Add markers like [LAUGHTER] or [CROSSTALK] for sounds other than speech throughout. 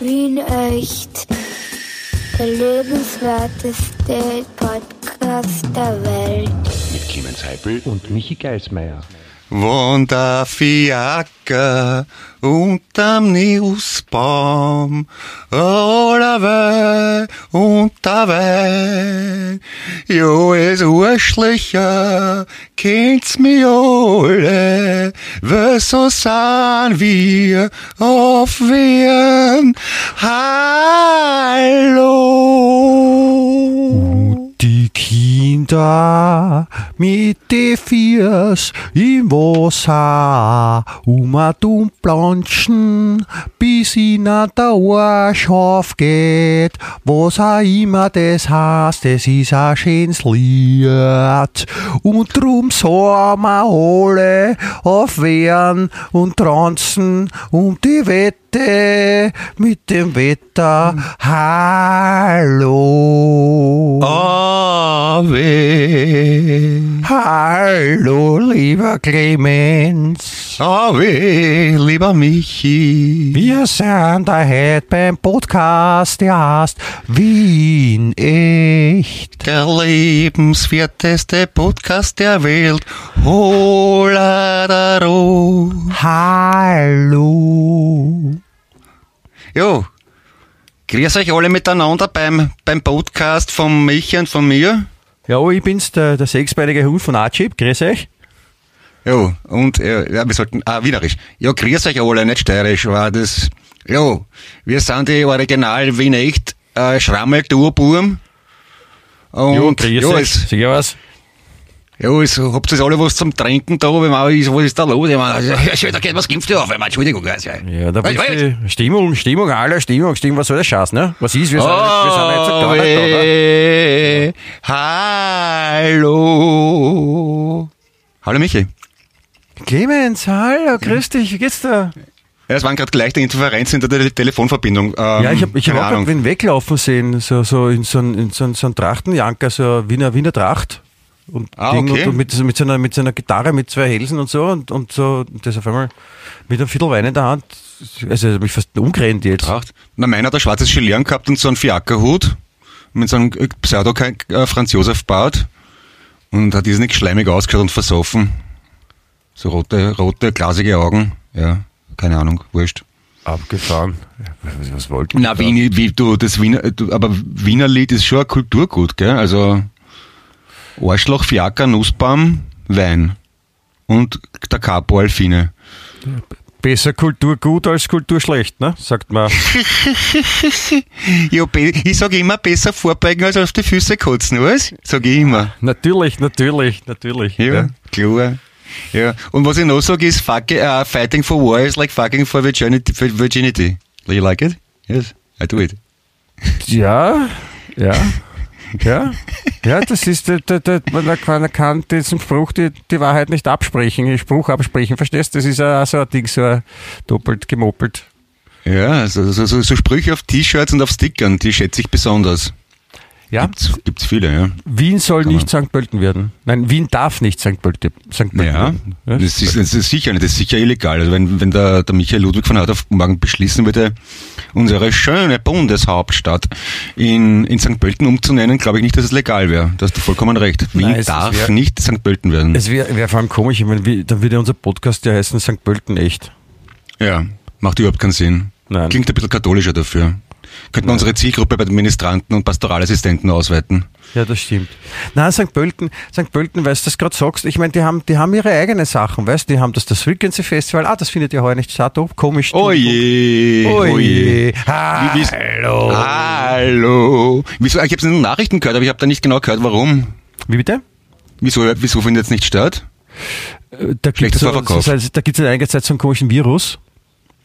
Wien echt. Der lebenswerteste Podcast der Welt. Mit Clemens Heipel und Michi Geismeier. Wunderfiaker unterm Nussbaum, oder weh, unter weh, jo, es Urschlicher, kennt's mi alle, wieso sind wir auf Wien? Hallo! Die Kinder mit de Fiers im Wasser, um a dumm planschen, bis in a Arsch aufgeht. Was auch immer das heißt, es ist a schönes Lied. Und drum sollen wir alle aufwehren und tanzen um die Wette mit dem Wetter. Hallo. Ave, Hallo, lieber Clemens. Ave, lieber Michi. Wir sind da heute beim Podcast, der heißt Wien echt. Der lebenswerteste Podcast der Welt. Holadaro. Hallo. Jo, grüß euch alle miteinander beim, beim Podcast von Michi und von mir. Ja, ich bin's, der, der sechsbeinige Hund von Archib. Grüß euch. Jo, und äh, ja, wir sollten, ah, wienerisch. Ja, grüß euch alle, nicht steirisch, war das. Jo, wir sind die Original Wien echt, äh, Schrammel, Urburm. Und grüß ja, euch. ich was? Ja, es, habt ihr alle was zum Trinken da? Wenn man, ist, was ist da los? Ich meine, also, [LAUGHS] ja, da geht was geimpft auf, einmal, Entschuldigung, also. Ja, da bist du Stimmung, Stimmung, alle Stimmung, Stimmung, was soll der Scheiß, ne? Was ist, wir sind, wir sind jetzt gar nicht da, oder? Ave, Hallo. Hallo Michi. Clemens, hallo, grüß dich, wie geht's dir? Ja, es waren gerade leichte Interferenzen in der Te- Telefonverbindung. Ähm, Ja, ich habe ich hab auch wen weglaufen sehen, so, so in so einem in so, ein- so ein Trachtenjanker, so Wiener, Wiener Tracht. Und, Ah, Ding okay. und, und mit, so- mit, so einer, mit so einer Gitarre mit zwei Hälsen und so und, und so, und das auf einmal mit einem Viertel Wein in der Hand. Also, hab mich fast umgerannt jetzt. Tracht. Na, meiner hat ein schwarzes Gelieren gehabt und so einen Fiakerhut mit so einem äh, Franz Josef Bart und hat diesen nicht schleimig ausgeschaut und versoffen. So rote, rote, glasige Augen. Ja, keine Ahnung, wurscht. Abgefahren. Was, was wollten Na, Wien, wie du, das Wiener, du, aber Wiener Lied ist schon ein Kulturgut, gell? Also, Arschloch, Fiaker, Nussbaum, Wein. Und der Capo Alfine. Besser Kultur gut als Kultur schlecht, ne? Sagt man. [LAUGHS] Ja, ich sage immer, besser vorbeugen als auf die Füße kotzen, was? Sag ich immer. natürlich, natürlich, natürlich. Ja, klar. Ja. Und was ich noch sage ist, fuck, uh, fighting for war is like fucking for virginity. For virginity. Do you like it? Yes, I do it. Ja, ja, [LAUGHS] ja, ja, das ist, der, der, man kann, diesen Spruch die, die Wahrheit nicht absprechen, den Spruch absprechen, verstehst du? Das ist auch so ein Ding, so doppelt gemoppelt. Ja, so, so, so, so Sprüche auf T-Shirts und auf Stickern, die schätze ich besonders. Ja, Gibt's, gibt's viele, ja. Wien soll Kann nicht St. Pölten werden. Nein, Wien darf nicht St. Pölten, St. Pölten Ja, werden. Ja, das ist, das ist sicher nicht, das ist sicher illegal. Also wenn, wenn der, der Michael Ludwig von auf morgen beschließen würde, unsere schöne Bundeshauptstadt in, in St. Pölten umzunennen, glaube ich nicht, dass es legal wäre. Da hast du vollkommen recht. Wien Nein, darf wär- nicht St. Pölten werden. Es wäre wär vor allem komisch, ich meine, dann würde unser Podcast ja heißen St. Pölten echt. Ja, macht überhaupt keinen Sinn. Nein. Klingt ein bisschen katholischer dafür. Könnten wir unsere Zielgruppe bei den Ministranten und Pastoralassistenten ausweiten. Ja, das stimmt. Na, St. Pölten, St. Pölten, weißt du, das gerade sagst, ich meine, die haben, die haben ihre eigenen Sachen, weißt du, die haben das, das Frequency Festival, ah, das findet ja heuer nicht statt, oh, komisch. Oh je, Oh je. Wie- wie- Hallo. Hallo. Wieso? Ich habe es in den Nachrichten gehört, aber ich habe da nicht genau gehört, warum. Wie bitte? Wieso, wieso findet es nicht statt? Äh, Da Schlechter gibt's so, da gibt es einige Zeit so einen komischen Virus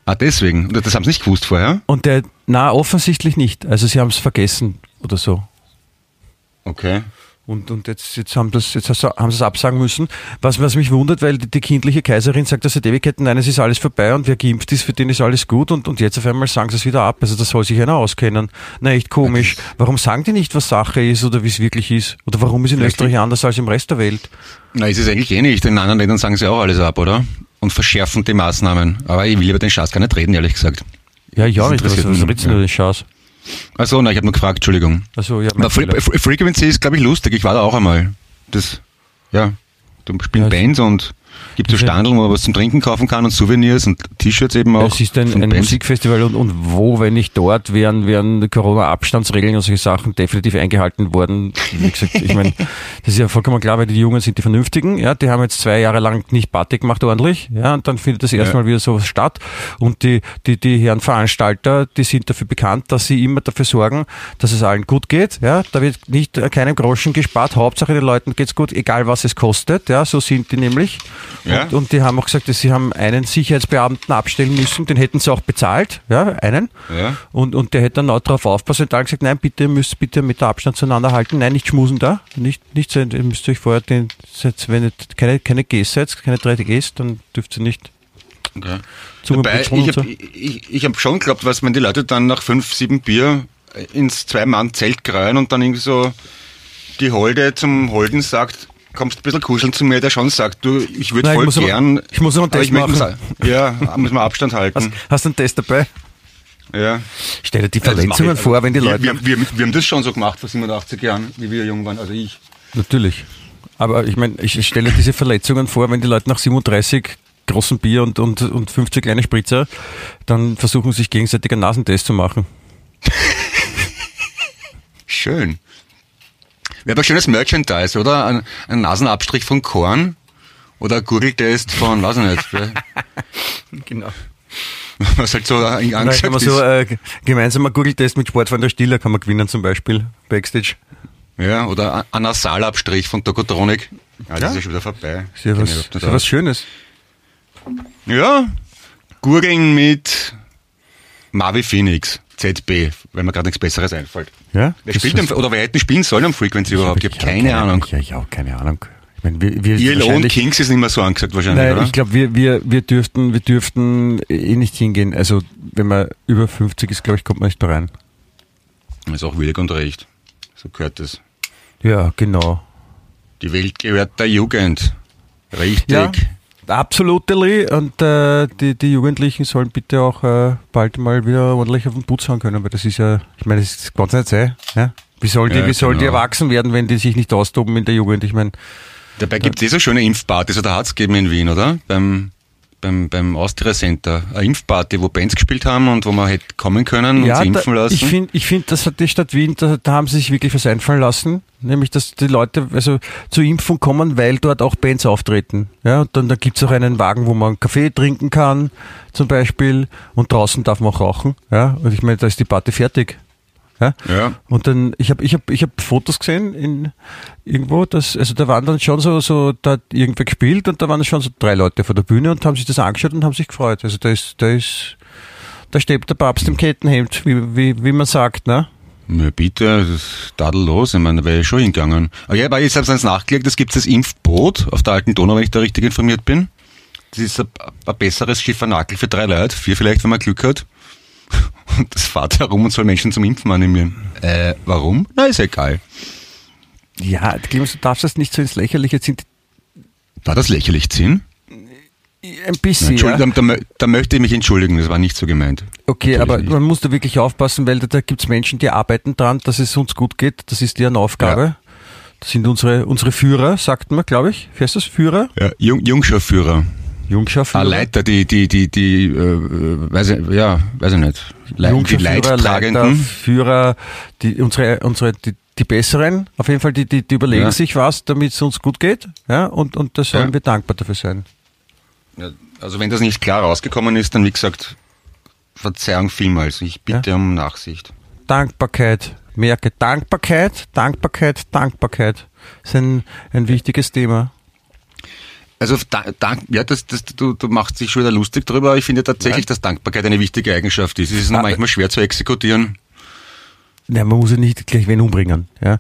Ah, deswegen. Das haben sie nicht gewusst vorher. und der, na, offensichtlich nicht. Also sie haben es vergessen oder so. Okay. Und, und jetzt, jetzt haben das, jetzt haben sie es absagen müssen. Was, was mich wundert, weil die, die kindliche Kaiserin sagt, dass seit Ewigkeiten, nein, es ist alles vorbei und wer geimpft ist, für den ist alles gut und, und jetzt auf einmal sagen sie es wieder ab. Also das soll sich einer auskennen. Na, echt komisch. Warum sagen die nicht, was Sache ist oder wie es wirklich ist? Oder warum ist in Österreich anders als im Rest der Welt? Na, ist es eigentlich eh nicht. In anderen Ländern sagen sie auch alles ab, oder? Und verschärfen die Maßnahmen. Aber ich will über den Schatz gar nicht reden, ehrlich gesagt. Ja, ja, nicht. Was, redest du denn Chance? Achso, nein, ich habe nur gefragt, Entschuldigung. Also, ja, Fre Frequency ist, glaube ich, lustig. Ich war da auch einmal. Das, ja, da spielen Ja, Bands und gibt so Diese- Standeln, wo man was zum Trinken kaufen kann und Souvenirs und T-Shirts eben auch. Es ist ein, ein. Musikfestival und, und wo, wenn nicht dort, wären, wären Corona-Abstandsregeln und solche Sachen definitiv eingehalten worden. Wie gesagt, ich meine, [LAUGHS] das ist ja vollkommen klar, weil die Jungen sind die Vernünftigen, ja, die haben jetzt zwei Jahre lang nicht Party gemacht ordentlich, ja, und dann findet das erstmal wieder sowas statt. Und die, die, die Herren Veranstalter, die sind dafür bekannt, dass sie immer dafür sorgen, dass es allen gut geht, ja, da wird nicht äh, keinem Groschen gespart, Hauptsache den Leuten geht's gut, egal was es kostet, ja, so sind die nämlich. Ja. Und, und die haben auch gesagt, dass sie haben einen Sicherheitsbeamten abstellen müssen, den hätten sie auch bezahlt, ja, einen. Ja. Und, und der hätte dann auch drauf aufpassen und dann gesagt, nein, bitte, ihr müsst bitte mit der Abstand zueinander halten, nein, nicht schmusen da, nicht, nicht so, ihr müsst euch vorher den, wenn ihr keine, keine Gs seid, keine 3Gs, dann dürft ihr nicht Okay. Dabei, ich so. habe ich, ich hab schon geglaubt, was wenn die Leute dann nach fünf, sieben Bier ins Zwei-Mann-Zelt kreuen und dann irgendwie so die Holde zum Holden sagt, kommst ein bisschen kuscheln zu mir, der schon sagt, du, ich würde Nein, ich voll muss aber- gern. ich muss noch einen Test machen. sa- Ja, muss man Abstand Hast, halten. hast du einen Test dabei? ja. Stell dir die Verletzungen vor, wenn die wir, Leute... Wir, wir, wir haben das schon so gemacht vor 87 Jahren, wie wir jung waren, also ich. Natürlich. Aber ich meine, ich stelle diese Verletzungen vor, wenn die Leute nach 37 großen Bier und, und, und 50 kleine Spritzer dann versuchen, sich gegenseitig einen Nasentest zu machen. [LAUGHS] Schön. Wäre aber schönes Merchandise, oder? Ein, ein Nasenabstrich von Korn oder ein Gurgeltest von, weiß ich nicht, [LAUGHS] Genau. was halt so Dann kann angesagt man so äh, gemeinsamer Google-Test mit Sportfreund der Stiller kann man gewinnen zum Beispiel, Backstage. Ja, oder ein Nasalabstrich von Tokotronic. Ja, das ist ja schon wieder vorbei. Ist ja was, überhaupt ist ja was. Schönes. Ja, Gurgeln mit Marvi Phoenix, ZB, weil mir gerade nichts Besseres einfällt. Ja? Wer Das spielt denn, oder wer hätten spielen sollen am Frequency überhaupt? Ich habe keine Ahnung. Ja, ich auch keine Ahnung. Ich meine, wir, wir ILO und Kings ist nicht mehr so angesagt wahrscheinlich, Nein, oder? ich glaube, wir, wir, wir dürften, wir dürften eh nicht hingehen. Also, wenn man über 50 ist, glaube ich, kommt man nicht mehr rein. ist auch willig und recht. So gehört es. Ja, genau. Die Welt gehört der Jugend. Richtig. Ja, absolutely. Und äh, die, die Jugendlichen sollen bitte auch äh, bald mal wieder ordentlich auf den Putz hauen können, weil das ist ja, ich meine, das kann nicht sein. Ja? Wie sollen die, Ja, wie sollen die genau. erwachsen werden, wenn die sich nicht austoben in der Jugend? Ich meine, Dabei gibt es eh so schöne Impfpartys, oder hat es gegeben in Wien, oder? Beim, beim, beim Austria Center. Eine Impfparty, wo Bands gespielt haben und wo man hätte kommen können und ja, sich da, impfen lassen. ich finde, ich find, das hat die Stadt Wien, da, da haben sie sich wirklich was einfallen lassen. Nämlich, dass die Leute also zur Impfung kommen, weil dort auch Bands auftreten. Ja, und dann da gibt's auch einen Wagen, wo man Kaffee trinken kann, zum Beispiel. Und draußen darf man auch rauchen. Ja, und ich meine, da ist die Party fertig. Ja? Ja. Und dann, ich habe ich hab, ich hab Fotos gesehen in irgendwo, dass, also da waren dann schon so, so, da hat irgendwer gespielt und da waren schon so drei Leute vor der Bühne und haben sich das angeschaut und haben sich gefreut. Also da ist, da ist, da steht der Papst im Kettenhemd, wie, wie, wie man sagt, ne? Ja, bitte, das ist tadellos. Ich meine, da wäre ich schon hingegangen. Aber ja, aber ich habe es nachgelegt, es gibt das Impfboot auf der alten Donau, wenn ich da richtig informiert bin. Das ist ein, ein besseres Schiffernakel für drei Leute, vier vielleicht, wenn man Glück hat. [LAUGHS] Das fährt herum und soll Menschen zum Impfen animieren. Äh, warum? Na, ist egal. Ja, Clemens, du darfst das nicht so ins Lächerliche ziehen. War das lächerlich, Zinn? Ein bisschen, ja. Entschuldigung, da, da, möchte ich mich entschuldigen, das war nicht so gemeint. Okay, Natürlich aber nicht. man muss da wirklich aufpassen, weil da, da gibt's Menschen, die arbeiten dran, dass es uns gut geht. Das ist deren Aufgabe. Ja. Das sind unsere, unsere Führer, sagt man, glaube ich. Wie heißt das? Führer? Ja, Jung, Jungscharführer. Jungscharführer. Ah, Leiter, die, die, die, die, äh, weiß ich, ja, weiß ich nicht. Le die Jungscharführer, Leiter, Leidtragenden. Führer, die, unsere, unsere, die, die Besseren, auf jeden Fall, die, die, die überlegen Ja. sich was, damit es uns gut geht. Ja, und, und da sollen Ja. wir dankbar dafür sein. Ja, also wenn das nicht klar rausgekommen ist, dann wie gesagt, Verzeihung vielmals. Ich bitte um Nachsicht. Dankbarkeit. Merke Dankbarkeit, Dankbarkeit, Dankbarkeit. Das ist ein, ein wichtiges Thema. Also da, dank, ja, das, das, du, du machst dich schon wieder lustig drüber. Ich finde tatsächlich, dass Dankbarkeit eine wichtige Eigenschaft ist. Es ist nur Ah, manchmal schwer zu exekutieren. Ja, man muss ja nicht gleich wen umbringen, ja.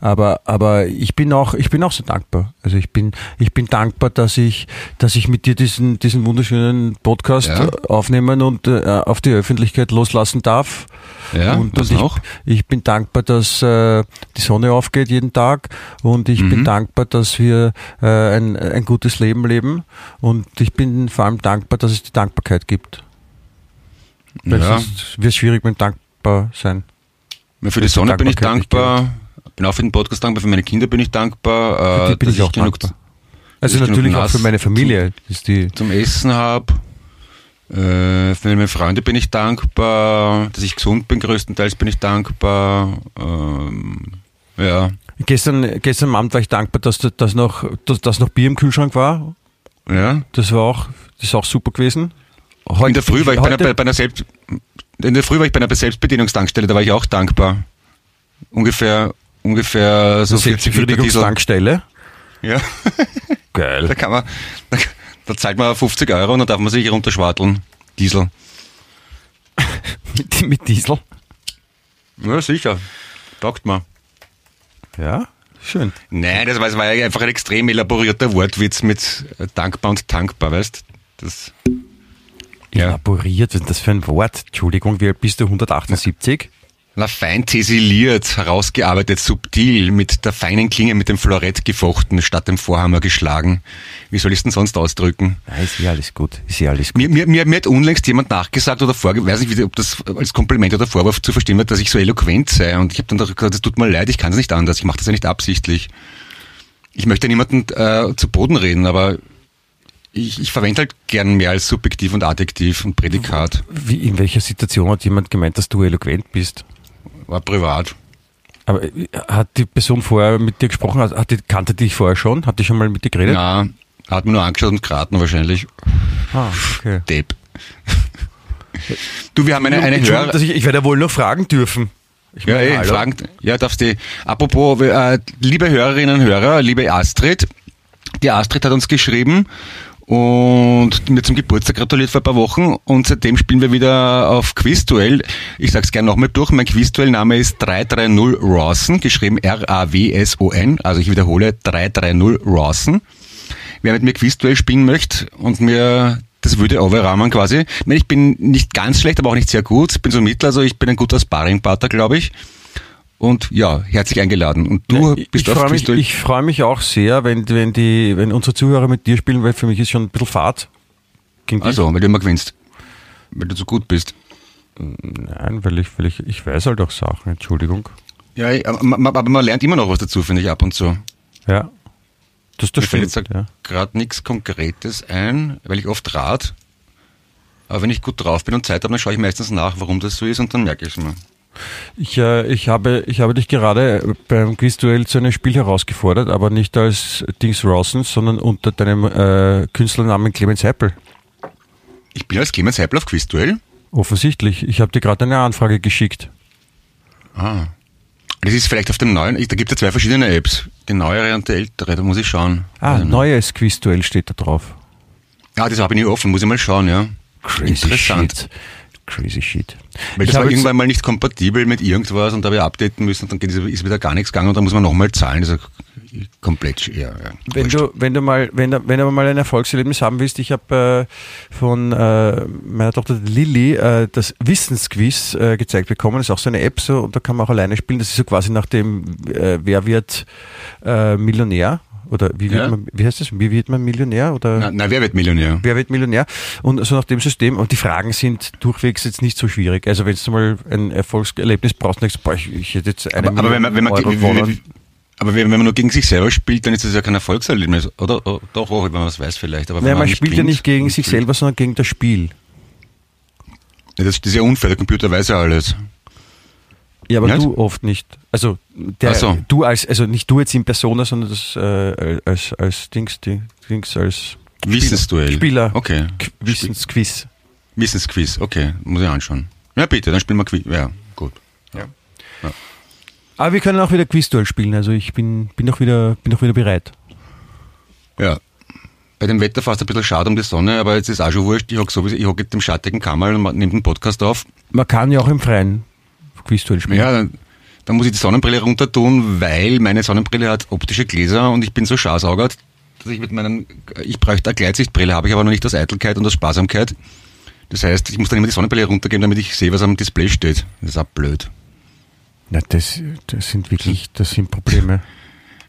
Aber, aber ich bin auch, ich bin auch so dankbar. Also ich bin, ich bin dankbar, dass ich, dass ich mit dir diesen, diesen wunderschönen Podcast Ja. aufnehmen und äh, auf die Öffentlichkeit loslassen darf. Ja, und, und ich, noch? ich bin dankbar, dass äh, die Sonne aufgeht jeden Tag und ich Mhm. bin dankbar, dass wir äh, ein, ein gutes Leben leben und ich bin vor allem dankbar, dass es die Dankbarkeit gibt. Weil Ja. sonst wird es schwierig mit dankbar sein. Ja, Für die Sonne bin ich dankbar. Bin auch für den Podcast dankbar. Für meine Kinder bin ich dankbar. Für äh, die bin dass ich auch genug dankbar. Also ich natürlich genug auch für meine Familie. Ist die, zum Essen habe. Äh, für meine Freunde bin ich dankbar. Dass ich gesund bin, größtenteils bin ich dankbar. Ähm, ja. gestern, gestern Abend war ich dankbar, dass, dass, noch, dass, dass noch Bier im Kühlschrank war. Ja. Das war auch, das ist auch super gewesen. Heute, In der Früh war ich bei einer, bei einer Selbst, in der Früh war ich bei einer Selbstbedienungstankstelle, da war ich auch dankbar. Ungefähr, ungefähr so 40 Liter Diesel. Tankstelle. Ja. [LAUGHS] Da Geil. kann man, da, da zahlt man 50 Euro und dann darf man sich runterschwarteln. Diesel. [LAUGHS] mit, mit Diesel. Ja, sicher. Taugt man. Ja, schön. Nein, das war, das war einfach ein extrem elaborierter Wortwitz mit äh, dankbar und tankbar, weißt Das, ja. Elaboriert, was ist das für ein Wort? Entschuldigung, wie alt bist du? 178? Na, fein tesiliert, herausgearbeitet, subtil, mit der feinen Klinge mit dem Florett gefochten, statt dem Vorhammer geschlagen. Wie soll ich es denn sonst ausdrücken? Ja, ist ja alles gut. Ist ja alles gut. Mir, mir, mir, mir hat unlängst jemand nachgesagt oder vorge, weiß nicht, ob das als Kompliment oder Vorwurf zu verstehen wird, dass ich so eloquent sei. Und ich habe dann doch gesagt, es tut mir leid, ich kann es nicht anders, ich mache das ja nicht absichtlich. Ich möchte niemanden äh, zu Boden reden, aber ich, ich verwende halt gern mehr als Subjektiv und Adjektiv und Prädikat. Wie, in welcher Situation hat jemand gemeint, dass du eloquent bist? War privat. Aber äh, hat die Person vorher mit dir gesprochen? Hat, hat die, kannte dich vorher schon? Hat die schon mal mit dir geredet? Ja, hat mir nur angeschaut und geraten wahrscheinlich. Ah, okay. Depp. Du, wir haben eine, eine Hörer... dass ich, ich werde ja wohl noch fragen dürfen. Ich Ja, meine, eh, hallo. Fragen. Ja, darfst du. Apropos, äh, liebe Hörerinnen und Hörer, liebe Astrid, die Astrid hat uns geschrieben und mir zum Geburtstag gratuliert vor ein paar Wochen und seitdem spielen wir wieder auf Quizduell. Ich sag's gerne nochmal durch. Mein Quizduell-Name ist 330 Rawson, geschrieben R-A-W-S-O-N. Also ich wiederhole 330 Rawson. Wer mit mir Quizduell spielen möchte und mir das würde overrahmen quasi. Ich, bin nicht ganz schlecht, aber auch nicht sehr gut. Ich bin so mittel, also ich bin ein guter Sparringpartner, glaube ich. Und ja, herzlich eingeladen. Und du ich bist ich freue mich, ich freu mich auch sehr, wenn, wenn, die, wenn unsere Zuhörer mit dir spielen, weil für mich ist schon ein bisschen Fahrt. Also, weil du immer gewinnst. Weil du so gut bist. Nein, weil ich, weil ich, ich weiß halt auch Sachen, Entschuldigung. Ja, aber man, aber man lernt immer noch was dazu, finde ich, ab und zu. Ja. Das, das Mir fällt stimmt. jetzt Ja. gerade nichts Konkretes ein, weil ich oft rat. Aber wenn ich gut drauf bin und Zeit habe, dann schaue ich meistens nach, warum das so ist und dann merke ich es mir. Ich, äh, ich, habe, ich habe dich gerade beim Quizduell zu einem Spiel herausgefordert, aber nicht als Dings Rawson, sondern unter deinem äh, Künstlernamen Clemens Heppel. Ich bin als Clemens Heipel auf Quizduell. Offensichtlich. Ich habe dir gerade eine Anfrage geschickt. Ah. Das ist vielleicht auf dem neuen, da gibt es ja zwei verschiedene Apps. Die neuere und die ältere, da muss ich schauen. Ah, Also, neues Quizduell steht da drauf. Ja, das habe ich nie offen, muss ich mal schauen, ja. Interessant. Shit. Crazy shit. Weil das war irgendwann mal nicht kompatibel mit irgendwas und da ich updaten müssen dann ist wieder gar nichts gegangen und dann muss man nochmal zahlen. Das ist komplett, ja, ja. Wenn du, wenn du mal, wenn wenn du mal ein Erfolgserlebnis haben willst, ich habe äh, von äh, meiner Tochter Lilly äh, das Wissensquiz äh, gezeigt bekommen. Das ist auch so eine App so und da kann man auch alleine spielen. Das ist so quasi nach dem äh, Wer wird äh, Millionär oder wie wird Ja. man, wie heißt das? Wie wird man Millionär oder? na, na, wer wird Millionär? Wer wird Millionär? Und so nach dem System. Und die Fragen sind durchwegs jetzt nicht so schwierig. Also wenn du mal ein Erfolgserlebnis brauchst, denkst du, ich, ich hätte jetzt eine Aber, aber wenn man, wenn man, Euro gewonnen. aber wenn man nur gegen sich selber spielt, dann ist das ja kein Erfolgserlebnis. Oder? Oh, doch, auch, wenn man was weiß vielleicht. Aber Nein, man nicht spielt ja nicht gegen sich spielt- selber, sondern gegen das Spiel. Ja, das, das ist ja unfair, der Computer weiß ja alles. Ja, aber Nicht? du oft nicht. Also der, so. du als, also nicht du jetzt in Persona, sondern das äh, als als Dings, Ding- Dings als Wissensduell. Spieler. Okay. Qu- Wissensquiz. Wissensquiz, okay, muss ich anschauen. Ja, bitte, dann spielen wir Quiz. Ja, gut. Aber wir können auch wieder Quizduell spielen. Also ich bin bin auch wieder bin auch wieder bereit. Ja. Bei dem Wetter fast ein bisschen schade um die Sonne, aber jetzt ist auch schon wurscht. Ich hocke sowieso, ich hocke jetzt im schattigen Kammer und nehme den Podcast auf. Man kann ja auch im Freien Quizduell spielen. Ja, dann, dann muss ich die Sonnenbrille runter tun, weil meine Sonnenbrille hat optische Gläser und ich bin so scharsaugert, dass ich mit meinen, ich bräuchte eine Gleitsichtbrille, habe ich aber noch nicht aus Eitelkeit und aus Sparsamkeit. Das heißt, ich muss dann immer die Sonnenbrille runtergeben, damit ich sehe, was am Display steht. Das ist auch blöd. Na, das, das sind wirklich, das sind Probleme.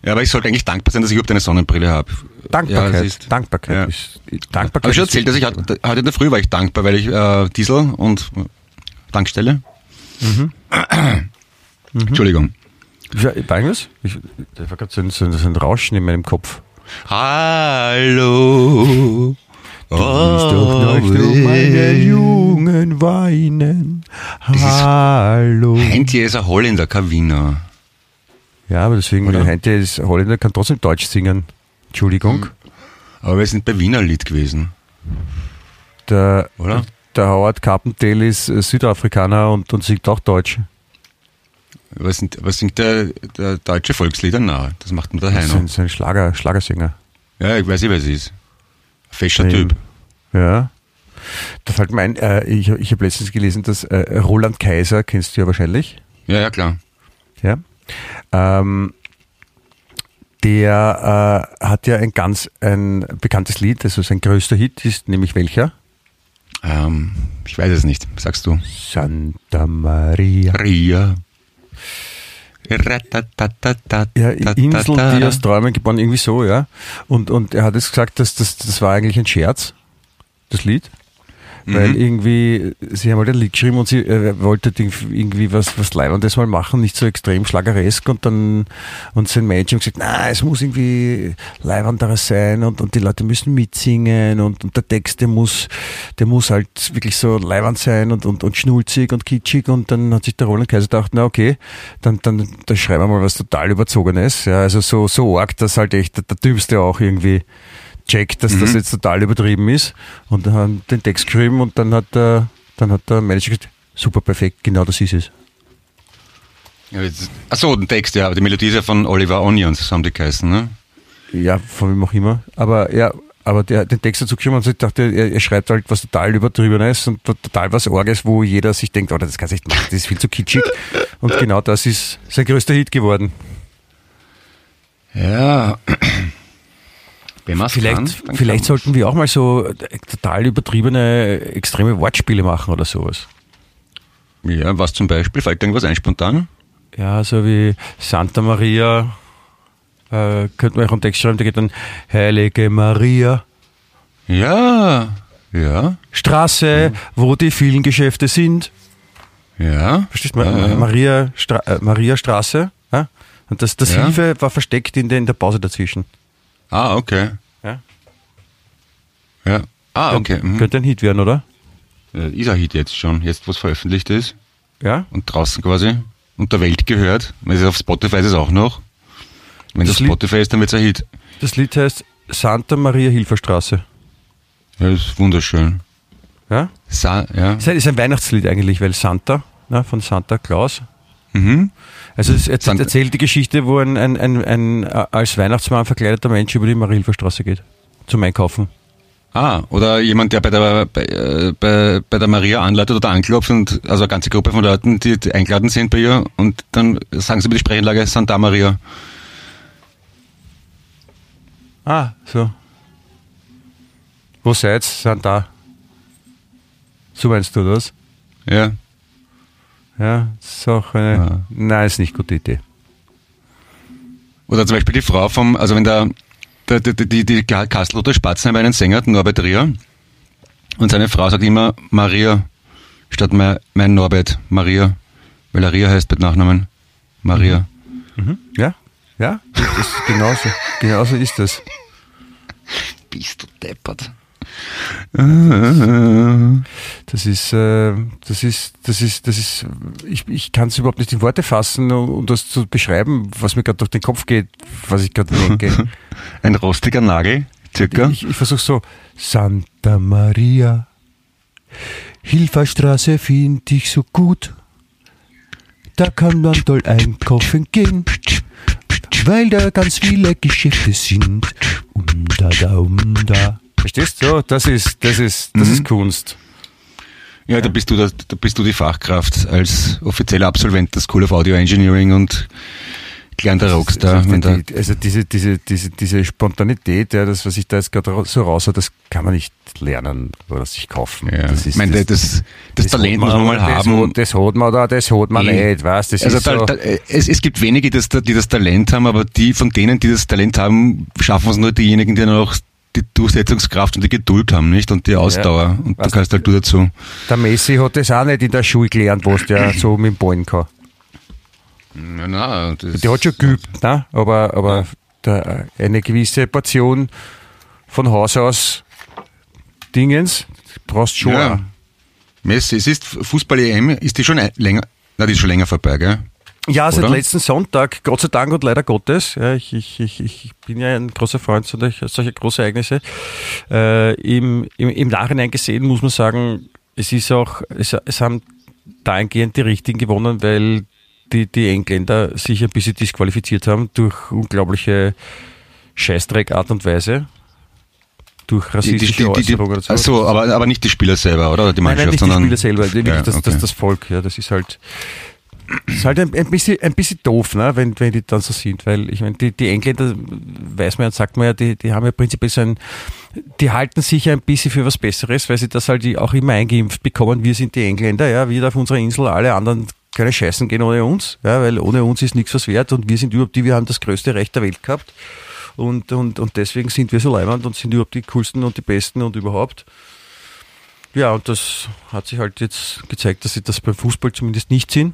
Ja, aber ich sollte eigentlich dankbar sein, dass ich überhaupt eine Sonnenbrille habe. Dankbarkeit. Ja, ist, Dankbarkeit. Ja. Ist, Dankbarkeit habe ich schon erzählt, dass ich heute in der Früh war ich dankbar, weil ich äh, Diesel und äh, Tankstelle. Mhm. Entschuldigung. Ja, war irgendwas? Ich, da war gerade so ein, so, ein, so ein Rauschen in meinem Kopf. Hallo. um Jungen weinen. Hallo. Heintje ist ein Holländer, kein Wiener. Ja, aber deswegen, Oder? Heinte ist Holländer, kann trotzdem Deutsch singen. Entschuldigung. Aber wir sind bei Wiener Lied gewesen, Der, oder? Der Howard Carpendale ist äh, Südafrikaner und, und singt auch Deutsch. Was, sind, was singt der, der deutsche Volkslieder? Na, das macht nur der Das ist ein, so ein Schlager, Schlagersänger. Ja, ich weiß nicht, wer es ist. Fescher Nee. Typ. Ja. Da fällt mir ein, äh, ich, ich habe letztens gelesen, dass äh, Roland Kaiser, kennst du ja wahrscheinlich, Ja, ja, klar. ja. Ähm, der äh, hat ja ein ganz ein bekanntes Lied, also sein größter Hit ist nämlich welcher? Ähm, ich weiß es nicht. Sagst du? Santa Maria. Ria. Ja, Insel, die aus Träumen geboren, irgendwie so, ja. Und, und er hat jetzt gesagt, dass das, das war eigentlich ein Scherz, das Lied. Weil Mhm. irgendwie, sie haben halt ein Lied geschrieben und sie äh, wollte irgendwie was, was Leibendes mal machen, nicht so extrem schlageresk und dann, und sein Manager haben gesagt, na, es muss irgendwie leibenderes sein und, und die Leute müssen mitsingen und, und der Text, der muss, der muss halt wirklich so leibend sein und, und, und schnulzig und kitschig und dann hat sich der Roland Kaiser gedacht, na okay, dann, dann, dann schreiben wir mal was total überzogenes, ja, also so, so arg, dass halt echt der, der Dümmste auch irgendwie checkt, dass das jetzt total übertrieben ist und dann haben den Text geschrieben und dann hat der, dann hat der Manager gesagt, super perfekt, genau das ist es. Ja, jetzt- Ach so, den Text, ja, aber die Melodie ist ja von Oliver Onions, so haben die geheißen, ne? Ja, von wem auch immer. Aber ja, aber der hat den Text dazu geschrieben und ich dachte, er, er schreibt halt was total übertriebenes und total was Orges, wo jeder sich denkt, oh, das kannst du nicht machen, das ist viel zu kitschig. Und genau das ist sein größter Hit geworden. Ja. Wenn Vielleicht, kann, vielleicht sollten wir auch mal so äh, total übertriebene, extreme Wortspiele machen oder sowas. Ja, was zum Beispiel? Fällt dir irgendwas ein spontan? Ja, so wie Santa Maria, äh, könnte man auch einen Text schreiben, der geht dann Heilige Maria, Ja, ja, Straße, wo die vielen Geschäfte sind. ja. Verstehst du? Ja, ja. Maria, Stra äh, Maria Straße. Ja? Und das, das Ja. Hilfe war versteckt in der, in der Pause dazwischen. Ah, okay. Ja? Ja. Ah, okay. Mhm. Könnte ein Hit werden, oder? Äh, Ist ein Hit jetzt schon, jetzt wo es veröffentlicht ist Ja? und draußen quasi und der Welt gehört. Wenn es auf Spotify ist es auch noch. Wenn es Das auf Lied- Spotify ist, dann wird es ein Hit. Das Lied heißt Santa Maria Hilferstraße. Ja, das ist wunderschön. Ja? Sa ja. Ist ein, ist ein Weihnachtslied eigentlich, weil Santa, na, von Santa Claus. Mhm. Also es erzählt, Santa- erzählt die Geschichte, wo ein, ein, ein, ein als Weihnachtsmann verkleideter Mensch über die Maria Hilferstraße geht. Zum Einkaufen. Ah, oder jemand, der bei der, bei, äh, bei, bei der Maria anleitet oder anklopft und also eine ganze Gruppe von Leuten, die, eingeladen sind bei ihr und dann sagen sie über die Sprechanlage Santa Maria. Ah, so. Wo seid's? Sind da. So meinst du das? Ja. Ja, ist auch eine. Ja. Nein, ist nicht eine gute Idee. Oder zum Beispiel die Frau vom, also wenn der, der, die, die, die Kastelroter Spatzenheim einen Sänger hat, Norbert Rier, und seine Frau sagt immer Maria statt mein, mein Norbert, Maria, weil er Ria heißt mit Nachnamen. Maria. Ja? Ja? Das ist genauso. genauso ist das. Bist du deppert. Das ist, äh, das ist, das ist, das ist, ich, ich kann es überhaupt nicht in Worte fassen, um, um das zu beschreiben, was mir gerade durch den Kopf geht, was ich gerade denke. [LAUGHS] Ein rostiger Nagel, circa. Ich, ich versuche so, Santa Maria, Hilferstraße finde ich so gut. Da kann man toll einkaufen gehen, weil da ganz viele Geschäfte sind. Um da, da, um da. Verstehst du? Das ist, das ist, das ist Kunst. Ja, da bist du, da, da bist du die Fachkraft als offizieller Absolvent der School of Audio Engineering und gelernter Rockstar. Also, wenn die, also diese, diese, diese, diese Spontanität, ja, das, was ich da jetzt gerade so raus habe, das kann man nicht lernen oder sich kaufen. ja. Das ist, ich meine, das, das, Talent hat muss man mal das haben. Hat, das hat man da, das hat man Eh. nicht, weißt das Also da, so, da, es, es gibt wenige, die das, die das Talent haben, aber die von denen, die das Talent haben, schaffen es nur diejenigen, die dann auch die Durchsetzungskraft und die Geduld haben, nicht? Und die Ausdauer. Und da Weißt kannst halt du dazu. Der Messi hat das auch nicht in der Schule gelernt, was der [CLEARS THROAT] so mit dem Ballen kann. Ja, na, das, Der hat schon geübt, ne? aber, aber der, eine gewisse Portion von Haus aus Dingens brauchst schon. Ja. Messi, es ist Fußball-EM, ist die schon länger, na, die ist schon länger vorbei, gell? Ja, seit Oder? letzten Sonntag, Gott sei Dank und leider Gottes. Ja, ich, ich, ich, ich bin ja ein großer Freund solcher, solcher Großereignisse. Äh, im, im, Im Nachhinein gesehen muss man sagen, es ist auch, es, es haben dahingehend die Richtigen gewonnen, weil die, die Engländer sich ein bisschen disqualifiziert haben durch unglaubliche Scheißdreck-Art und Weise. Durch rassistische Äußerungen und so. Achso, aber, aber nicht die Spieler selber, oder? Die Nein, Mannschaft, nein, nicht die sondern. Spieler selber, wirklich Ja, das, okay. das, das Volk, ja, das ist halt, das ist halt ein, ein, bisschen, ein bisschen doof, ne, wenn, wenn die dann so sind, weil ich meine, die, die Engländer, weiß man ja, sagt man ja, die, die haben ja prinzipiell so ein, die halten sich ja ein bisschen für was Besseres, weil sie das halt auch immer eingeimpft bekommen, wir sind die Engländer, ja, wir auf unserer Insel, alle anderen können scheißen gehen ohne uns, ja, weil ohne uns ist nichts was wert und wir sind überhaupt die, wir haben das größte Recht der Welt gehabt und, und, und deswegen sind wir so leibend und sind überhaupt die coolsten und die besten und überhaupt. Ja, und das hat sich halt jetzt gezeigt, dass sie das beim Fußball zumindest nicht sind.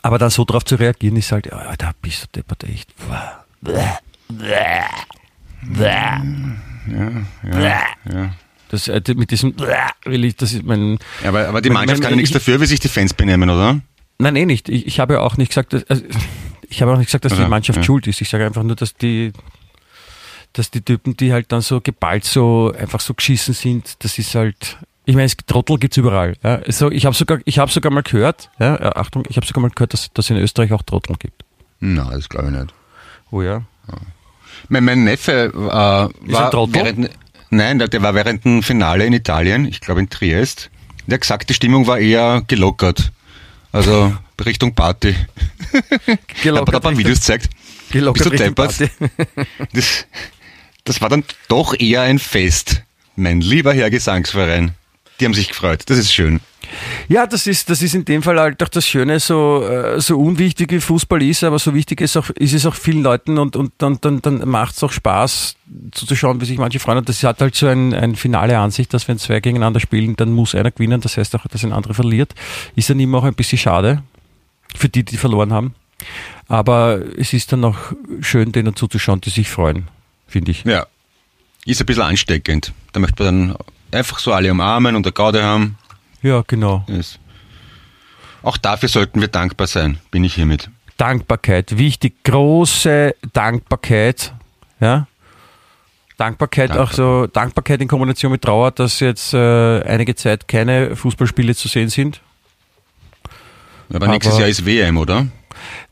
Aber dann so drauf zu reagieren, ist halt, ja, da bist du deppert echt. Ja. Das, äh, mit diesem, will ich, das ist mein, Ja, aber, aber die Mannschaft mein- kann ja nichts ich- dafür, wie sich die Fans benehmen, oder? nein, eh nicht. Ich, ich habe ja auch nicht gesagt, dass, also, ich habe auch nicht gesagt, dass Also, die Mannschaft ja. schuld ist. Ich sage einfach nur, dass die, dass die Typen, die halt dann so geballt so, einfach so geschissen sind, das ist halt, ich meine, es Trottel gibt's überall. Ja. Also ich habe sogar, ich habe sogar mal gehört, ja, äh, Achtung, ich habe sogar mal gehört, dass, es in Österreich auch Trottel gibt. Nein, das glaube ich nicht. Oh ja. Mein, mein Neffe äh, war während, nein, der, der war während dem Finale in Italien, ich glaube in Triest. Der hat gesagt, die Stimmung war eher gelockert. Also [LAUGHS] Richtung Party. Ich habe da ein paar Videos gezeigt. Gelockert Bist du deppert? Das, das war dann doch eher ein Fest. Mein lieber Herr Gesangsverein. Die haben sich gefreut. Das ist schön. Ja, das ist, das ist in dem Fall halt auch das Schöne, so, äh, so unwichtig wie Fußball ist, aber so wichtig ist, auch, ist es auch vielen Leuten und, und dann, dann, dann macht es auch Spaß zuzuschauen, wie sich manche freuen. Und das hat halt so ein, ein finale Ansicht, dass wenn zwei gegeneinander spielen, dann muss einer gewinnen, das heißt auch, dass ein anderer verliert. Ist dann immer auch ein bisschen schade für die, die verloren haben. Aber es ist dann auch schön, denen zuzuschauen, die sich freuen, finde ich. Ja. Ist ein bisschen ansteckend. Da möchte man dann einfach so alle umarmen und eine Gaude haben. Ja, genau. Das- Auch dafür sollten wir dankbar sein, bin ich hiermit. Dankbarkeit, wichtig, große Dankbarkeit, ja. Dankbarkeit, Dankbar. auch so Dankbarkeit in Kombination mit Trauer, dass jetzt äh, einige Zeit keine Fußballspiele zu sehen sind. Aber, nächstes Aber- Jahr ist WM, oder?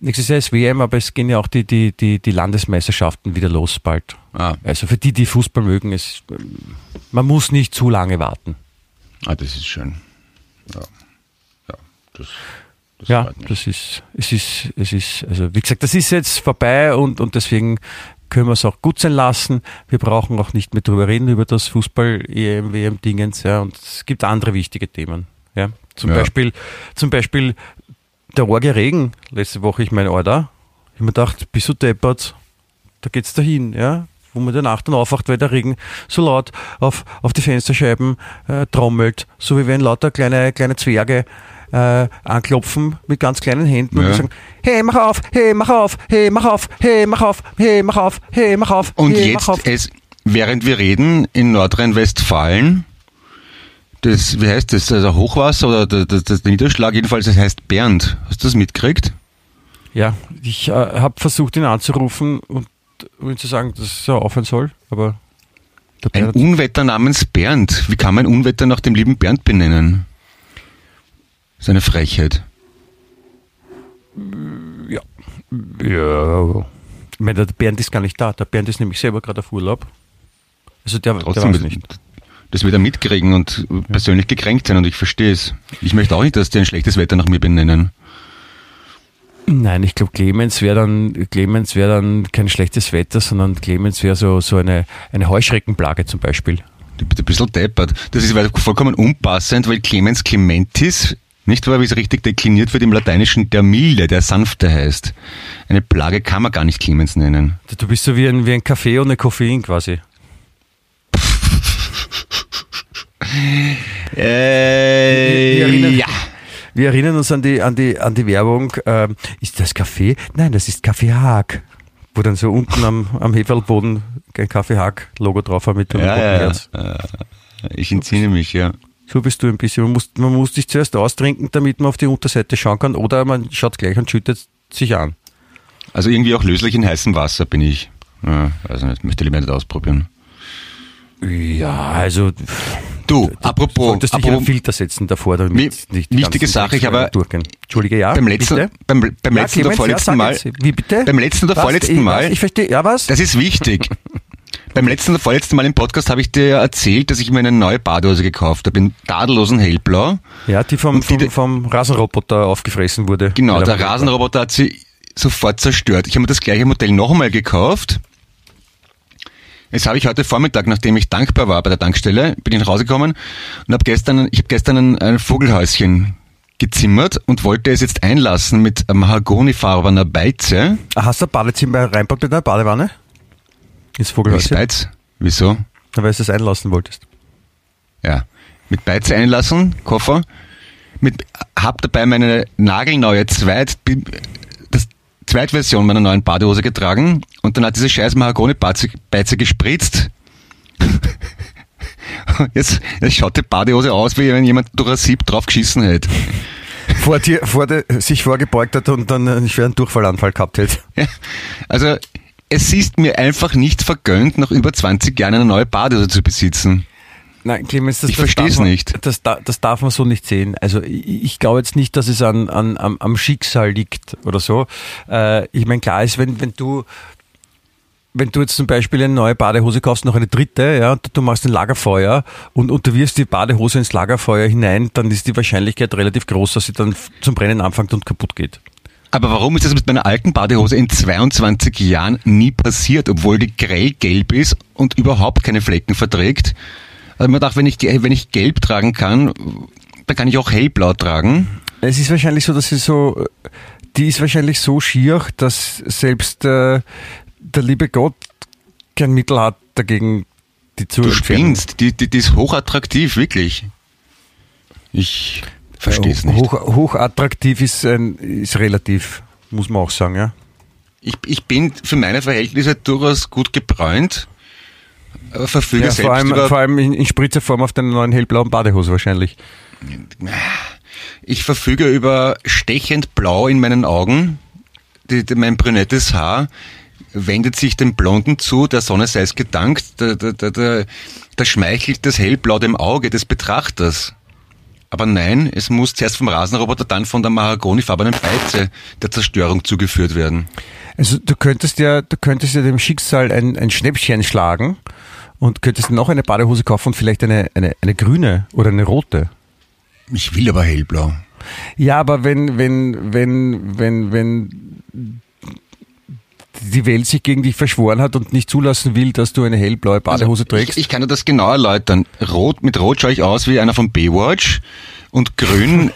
Nächstes Jahr ist WM, aber es gehen ja auch die, die, die, die Landesmeisterschaften wieder los bald. Ah, Also für die, die Fußball mögen, es, man muss nicht zu lange warten. ah das ist schön. Ja, ja das, das Ja, das ist, es ist, es ist, also wie gesagt, das ist jetzt vorbei und, und deswegen können wir es auch gut sein lassen. Wir brauchen auch nicht mehr drüber reden, über das Fußball-EM, WM-Dingens, ja, und es gibt andere wichtige Themen, ja. Zum Ja. Beispiel, zum Beispiel der orge Regen. Letzte Woche, ich meine, Alter, ich mir gedacht, bist du deppert, da geht's dahin, ja, wo man der Nacht dann aufwacht, weil der Regen so laut auf, auf die Fensterscheiben äh, trommelt, so wie wenn lauter kleine, kleine Zwerge äh, anklopfen mit ganz kleinen Händen Ja. und sagen, hey, mach auf, hey, mach auf, hey, mach auf, hey, mach auf, hey, mach auf, hey, mach auf, Und hey, jetzt, mach auf. es, während wir reden, in Nordrhein-Westfalen, das, wie heißt das, also Hochwasser oder der, der, der Niederschlag, jedenfalls, das heißt Bernd. Hast du das mitgekriegt? Ja, ich äh, habe versucht, ihn anzurufen und um ihm zu sagen, dass er aufhören soll, aber der Ein Unwetter namens Bernd. Wie kann man ein Unwetter nach dem lieben Bernd benennen? Das ist eine Frechheit. Ja. Ja. Ich meine, der Bernd ist gar nicht da. Der Bernd ist nämlich selber gerade auf Urlaub. Also der, der Trotzdem, weiß nicht. Das wird er mitkriegen und persönlich gekränkt sein und ich verstehe es. Ich möchte auch nicht, dass die ein schlechtes Wetter nach mir benennen. Nein, ich glaube, Clemens wäre dann, Clemens wäre dann kein schlechtes Wetter, sondern Clemens wäre so, so eine, eine Heuschreckenplage zum Beispiel. Du bist ein bisschen deppert. Das ist vollkommen unpassend, weil Clemens Clementis, nicht wahr, wie es richtig dekliniert wird im Lateinischen, der Milde, der Sanfte heißt. Eine Plage kann man gar nicht Clemens nennen. Du bist so wie ein, wie ein Kaffee ohne Koffein quasi. Äh, Wir erinnern- ja. Wir erinnern uns an die, an die, an die Werbung. Ähm, ist das Kaffee? Nein, das ist Kaffee Haag. Wo dann so unten am, am Hefelboden ein Kaffee Haag-Logo drauf war mit dem Ja, ja, Herz. ja. Ich entsinne mich, ja. So bist du ein bisschen. Man muss, man muss dich zuerst austrinken, damit man auf die Unterseite schauen kann. Oder man schaut gleich und schüttet sich an. Also irgendwie auch löslich in heißem Wasser bin ich. Ja, also möchte lieber nicht ausprobieren. Ja, also Du, apropos, solltest dich einen apropos Filter setzen davor, damit Mi- nicht wichtige Sache, ich habe durchgehen. Entschuldige, ja. beim letzten, bitte? beim, beim Ja, letzten oder vorletzten ja, Mal. Wie bitte? beim letzten oder Was? vorletzten ich, Mal, Was? Ich verstehe, ja was? das ist wichtig. [LAUGHS] beim letzten oder vorletzten Mal im Podcast habe ich dir erzählt, dass ich mir eine neue Badehose gekauft habe, in tadellosen Hellblau. Ja, die vom, die- vom, vom Rasenroboter aufgefressen wurde. Genau, der er- Rasenroboter hat sie sofort zerstört. Ich habe mir das gleiche Modell noch einmal gekauft. Jetzt habe ich heute Vormittag, nachdem ich dankbar war bei der Tankstelle, bin ich nach Hause gekommen und habe gestern, ich habe gestern ein, ein Vogelhäuschen gezimmert und wollte es jetzt einlassen mit mahagonifarbener Beize. Ah, Hast du ein Badezimmer reinpackt mit einer Badewanne? Ins Vogelhäuschen? Beiz? Wieso? Weil du es einlassen wolltest. Ja. Mit Beize einlassen, Koffer. Mit, hab dabei meine nagelneue Zweit, Zweitversion meiner neuen Badehose getragen und dann hat diese scheiß Mahagoni-Beize Beize gespritzt. [LAUGHS] Jetzt, jetzt schaut die Badehose aus, wie wenn jemand durch ein Sieb drauf geschissen hätte. [LAUGHS] Vor dir, vor dir sich vorgebeugt hat und dann einen schweren Durchfallanfall gehabt hätte. [LAUGHS] Ja. Also, es ist mir einfach nicht vergönnt, nach über 20 Jahren eine neue Badehose zu besitzen. Nein, Clemens, das, Ich darf man- nicht. Das, da- das darf man so nicht sehen. Also ich, ich glaube jetzt nicht, dass es an, an, am, am Schicksal liegt oder so. Äh, ich meine, klar ist, wenn, wenn du wenn du jetzt zum Beispiel eine neue Badehose kaufst, noch eine dritte, ja, und du machst ein Lagerfeuer und, und du wirfst die Badehose ins Lagerfeuer hinein, dann ist die Wahrscheinlichkeit relativ groß, dass sie dann zum Brennen anfängt und kaputt geht. Aber warum ist das mit meiner alten Badehose in 22 Jahren nie passiert, obwohl die grellgelb ist und überhaupt keine Flecken verträgt? Also man dachte, wenn ich, wenn ich gelb tragen kann, dann kann ich auch hellblau tragen. Es ist wahrscheinlich so, dass sie so, die ist wahrscheinlich so schier, dass selbst äh, der liebe Gott kein Mittel hat, dagegen die zu Du spinnst, die, die, die ist hochattraktiv, wirklich. Ich verstehe es Äh, nicht. Hoch, hochattraktiv ist, ein, ist relativ, muss man auch sagen, ja. Ich, ich bin für meine Verhältnisse durchaus gut gebräunt, verfüge ja selbst vor, allem, über vor allem in, in Spritzerform auf deiner neuen hellblauen Badehose wahrscheinlich. Ich verfüge über stechend blau in meinen Augen. Die, die, mein brünettes Haar wendet sich dem Blonden zu, der Sonne sei es gedankt. Da, da, da, da, da schmeichelt das Hellblau dem Auge des Betrachters. Aber nein, es muss zuerst vom Rasenroboter, dann von der mahagonifarbenen Beize der Zerstörung zugeführt werden. Also du könntest ja, du könntest ja dem Schicksal ein, ein Schnäppchen schlagen und könntest noch eine Badehose kaufen und vielleicht eine, eine, eine grüne oder eine rote. Ich will aber hellblau. Ja, aber wenn, wenn, wenn, wenn, wenn die Welt sich gegen dich verschworen hat und nicht zulassen will, dass du eine hellblaue Badehose trägst. Ich, ich kann dir das genau erläutern. Rot, mit Rot schaue ich aus wie einer von Baywatch und grün,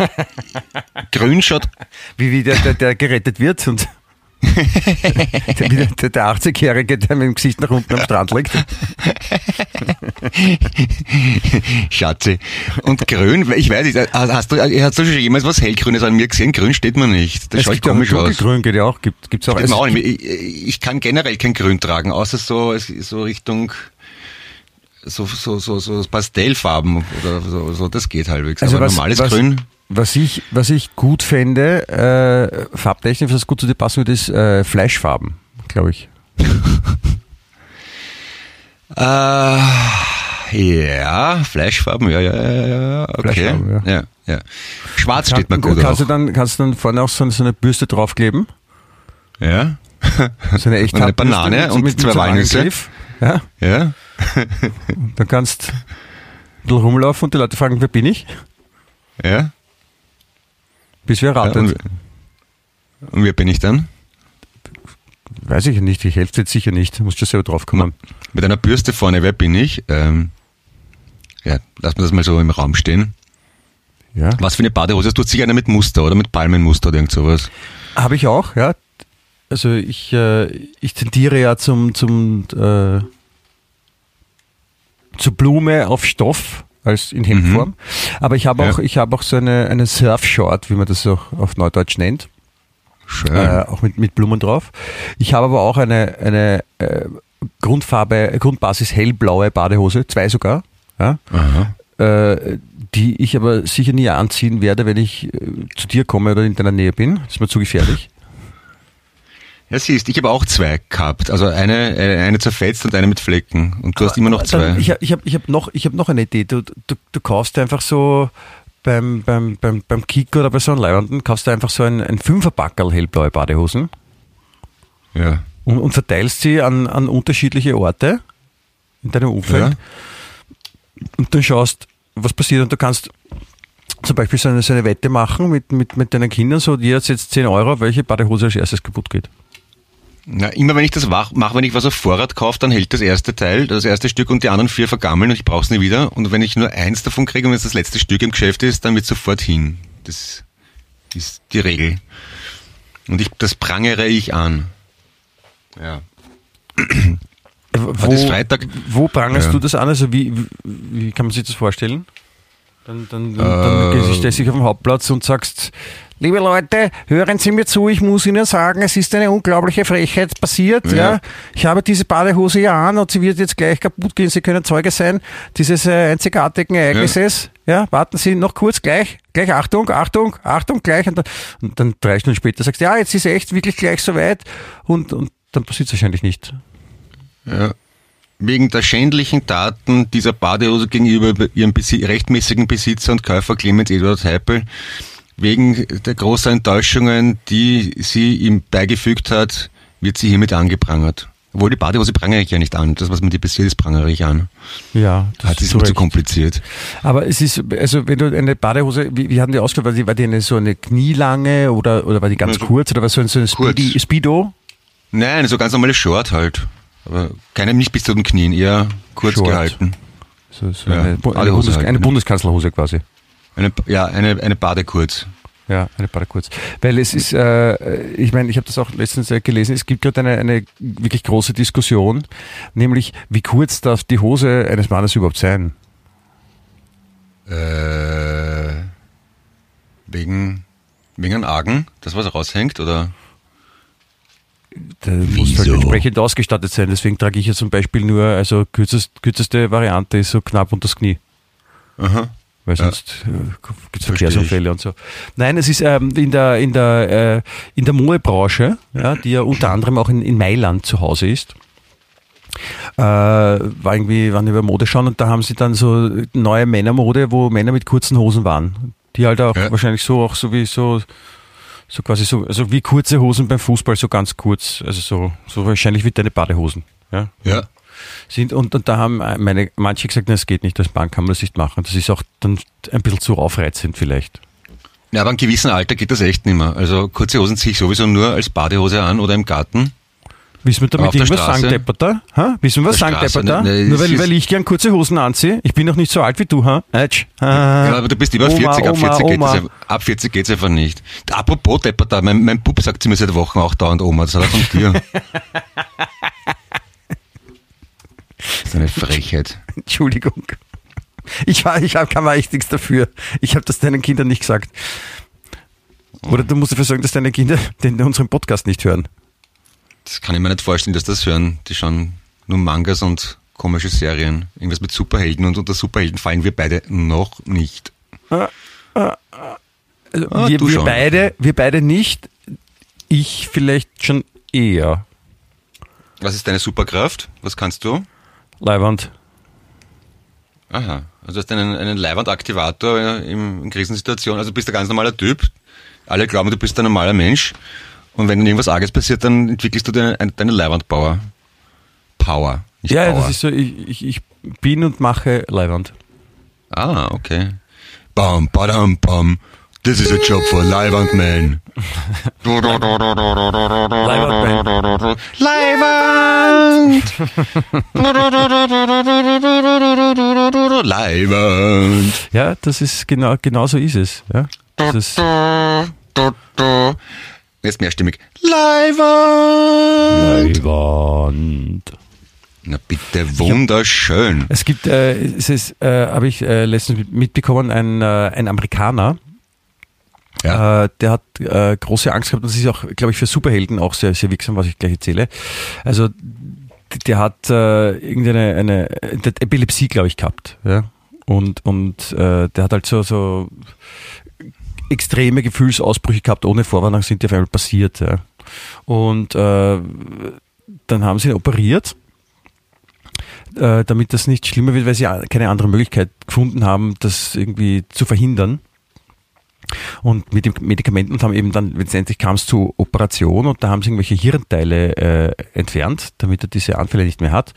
[LAUGHS] grün schaut wie, wie der, der, der gerettet wird und [LAUGHS] der, der, der 80-Jährige, der mit dem Gesicht nach unten am Strand liegt. Schatzi. Und grün, ich weiß nicht, hast du, hast du schon jemals was hellgrünes an mir gesehen? Grün steht mir nicht. Das Es schaut gibt ja auch komisch aus. dunkelgrün, geht ja auch. Gibt, gibt's auch. Also, auch nicht. Ich, ich kann generell kein Grün tragen, außer so, so Richtung, so, so, so, so Pastellfarben oder so, so, das geht halbwegs. Also Aber was, normales was, Grün, Was ich, was ich gut fände, äh, farbtechnisch, was gut zu dir passen würde, ist äh, Fleischfarben, glaube ich. Äh, [LAUGHS] ja, Fleischfarben, ja, ja, ja, ja, okay. Fleischfarben, ja. Ja, Schwarz steht mir gut kannst auch. du dann Kannst du dann vorne auch so, so eine Bürste draufkleben? Ja, So eine [LAUGHS] echte Banane und mit, zwei mit einem Walnüsse. Angriff. Ja, [LAUGHS] ja, dann kannst bisschen rumlaufen und die Leute fragen, wer bin ich? ja. Bis wir ja erraten. und, Und wer bin ich dann? Weiß ich nicht, ich helfe jetzt sicher nicht. Musst schon selber drauf kommen. Mit einer Bürste vorne, wer bin ich? Ähm, ja, lass mir das mal so im Raum stehen. Ja. Was für eine Badehose? Du hast sicher eine mit Muster oder mit Palmenmuster oder irgend sowas. Habe ich auch, ja. Also ich, äh, ich tendiere ja zum, zum äh, zur Blume auf Stoff als in Hemdform. Aber ich habe Ja. auch, ich habe auch so eine, eine Surfshort, wie man das so auf Neudeutsch nennt. Schön. äh, auch mit, mit Blumen drauf. Ich habe aber auch eine, eine äh, Grundfarbe, Grundbasis hellblaue Badehose, zwei sogar, ja, äh, die ich aber sicher nie anziehen werde, wenn ich äh, zu dir komme oder in deiner Nähe bin. Das ist mir zu gefährlich. Ja, siehst, ich habe auch zwei gehabt. Also eine, äh, eine zerfetzt und eine mit Flecken. Und du hast immer noch Dann, zwei. ich habe ich hab, ich hab noch, ich hab noch eine Idee. Du, du, du kaufst einfach so beim, beim, beim, beim Kick oder bei so einem Leibanden, kaufst du einfach so ein, ein Fünferpackerl hellblaue Badehosen ja. und, und verteilst sie an, an unterschiedliche Orte in deinem Umfeld. Ja. Und dann schaust, was passiert. Und du kannst zum Beispiel so eine, so eine Wette machen mit, mit, mit deinen Kindern, so jeder setzt 10 Euro, welche Badehose als erstes kaputt geht. Na, immer wenn ich das mache, wenn ich was auf Vorrat kaufe, dann hält das erste Teil, das erste Stück und die anderen vier vergammeln und ich brauche es nie wieder. Und wenn ich nur eins davon kriege und wenn es das letzte Stück im Geschäft ist, dann wird sofort hin. Das ist die Regel. Und ich, das prangere ich an. Ja. Wo, ist Freitag. wo prangerst Ja. du das an? Also wie, wie, kann man sich das vorstellen? Dann, dann, dann, Äh. dann stellst du dich auf den Hauptplatz und sagst, liebe Leute, hören Sie mir zu, ich muss Ihnen sagen, es ist eine unglaubliche Frechheit passiert. Ja. Ja. Ich habe diese Badehose ja an und sie wird jetzt gleich kaputt gehen. Sie können Zeuge sein dieses äh, einzigartigen Ereignisses. Ja. warten Sie noch kurz, gleich, gleich, Achtung, Achtung, Achtung, gleich. Und dann, und dann drei Stunden später sagst du, ja, jetzt ist echt wirklich gleich soweit und, und dann passiert es wahrscheinlich nicht. Ja. Wegen der schändlichen Taten dieser Badehose gegenüber ihrem Besi rechtmäßigen Besitzer und Käufer Clemens Eduard Heipel, wegen der großen Enttäuschungen, die sie ihm beigefügt hat, wird sie hiermit angeprangert. Obwohl die Badehose prangere ich ja nicht an. Das, was mir die passiert ist, prangere ich an. Ja, das Hat ist immer zu kompliziert. Aber es ist, also wenn du eine Badehose, wie, wie haben die ausgeschaut? War die, war die eine, so eine knielange oder, oder war die ganz Ja, so kurz oder war so ein, so ein. Speedy, Speedo? Nein, so ganz normale Short halt. Aber keine, nicht bis zu den Knien, eher kurz Short. gehalten. So, so Ja, eine, eine, Bundes, halt, eine ne? Bundeskanzlerhose quasi. Eine, ja, eine, eine Badekurz. Ja, eine Badekurz. Weil es ist, äh, ich meine, ich habe das auch letztens äh, gelesen, es gibt gerade eine, eine wirklich große Diskussion, nämlich wie kurz darf die Hose eines Mannes überhaupt sein? Äh, wegen, wegen einem Argen, das was raushängt, oder? Da muss halt entsprechend ausgestattet sein. Deswegen trage ich ja zum Beispiel nur, also kürzest, kürzeste Variante ist so knapp unter das Knie. Aha. Weil Ja. sonst äh, gibt es Verkehrsunfälle und so. Nein, es ist ähm, in der, in der, äh, in der Modebranche, ja, die ja unter anderem auch in, in Mailand zu Hause ist. Äh, war irgendwie, waren über Mode schauen und da haben sie dann so neue Männermode, wo Männer mit kurzen Hosen waren. Die halt auch Ja. wahrscheinlich so auch so wie so, so quasi so, also wie kurze Hosen beim Fußball, so ganz kurz, also so, so wahrscheinlich wie deine Badehosen. Ja Ja. Sind und, und da haben meine manche gesagt, na, es geht nicht, als Bank kann man das nicht machen. Das ist auch dann ein bisschen zu aufreizend vielleicht. Ja, aber in gewissem Alter geht das echt nicht mehr. Also kurze Hosen ziehe ich sowieso nur als Badehose an oder im Garten. Wissen wir damit irgendwas sagen, Depperter? Ha? Wissen wir was sagen, Depperter? ne, ne, Nur weil, weil ich gern kurze Hosen anziehe. Ich bin noch nicht so alt wie du, ha? Ätsch. Ah. Ja, aber du bist über Oma, 40, ab Oma, 40 geht Oma. es ab 40 geht's einfach nicht. Apropos Deppert, mein, mein Bub sagt zu mir seit Wochen auch dauernd Oma, das hat er von dir. [LAUGHS] [LAUGHS] das ist eine Frechheit. Entschuldigung. Ich, war, ich hab, kann mal echt nichts dafür. Ich habe das deinen Kindern nicht gesagt. Oder du musst dafür sorgen, dass deine Kinder [LAUGHS] den, unseren Podcast nicht hören. Das kann ich mir nicht vorstellen, dass das hören. Die schauen nur Mangas und komische Serien. Irgendwas mit Superhelden und unter Superhelden fallen wir beide noch nicht. Also Ah, wir, du wir, schon. beide, wir beide nicht. Ich vielleicht schon eher. Was ist deine Superkraft? Was kannst du? Leiwand. Aha, also du hast einen, einen Leibwandaktivator äh, in, in Krisensituationen. Also du bist ein ganz normaler Typ. Alle glauben, du bist ein normaler Mensch. Und wenn irgendwas Arges passiert, dann entwickelst du deine, deine Leibwandpower. Power, nicht Ja, Power. das ist so, ich, ich, ich bin und mache Leiwand. ah, okay. Bam, badam, bam. This is a job for Leibandman. Leibandman. Leiband. Leiband. Ja, das ist genau, genau so ist es. Ja. Das ist, Jetzt mehrstimmig. Leiband. Leiband. Na bitte, wunderschön. Es gibt, äh, es ist, äh, habe ich äh, letztens mit- mitbekommen, ein, äh, ein Amerikaner, Ja. äh, der hat äh, große Angst gehabt. Das ist auch, glaube ich, für Superhelden auch sehr, sehr wirksam, was ich gleich erzähle. Also der hat äh, irgendeine eine, der hat Epilepsie, glaube ich, gehabt. Ja? Und, und äh, der hat halt so, so extreme Gefühlsausbrüche gehabt, ohne Vorwarnung sind die auf einmal passiert. Ja? Und äh, dann haben sie ihn operiert äh, damit das nicht schlimmer wird, weil sie keine andere Möglichkeit gefunden haben, das irgendwie zu verhindern. Und mit den Medikamenten und haben eben dann, letztendlich kam es zu Operation und da haben sie irgendwelche Hirnteile äh, entfernt, damit er diese Anfälle nicht mehr hat.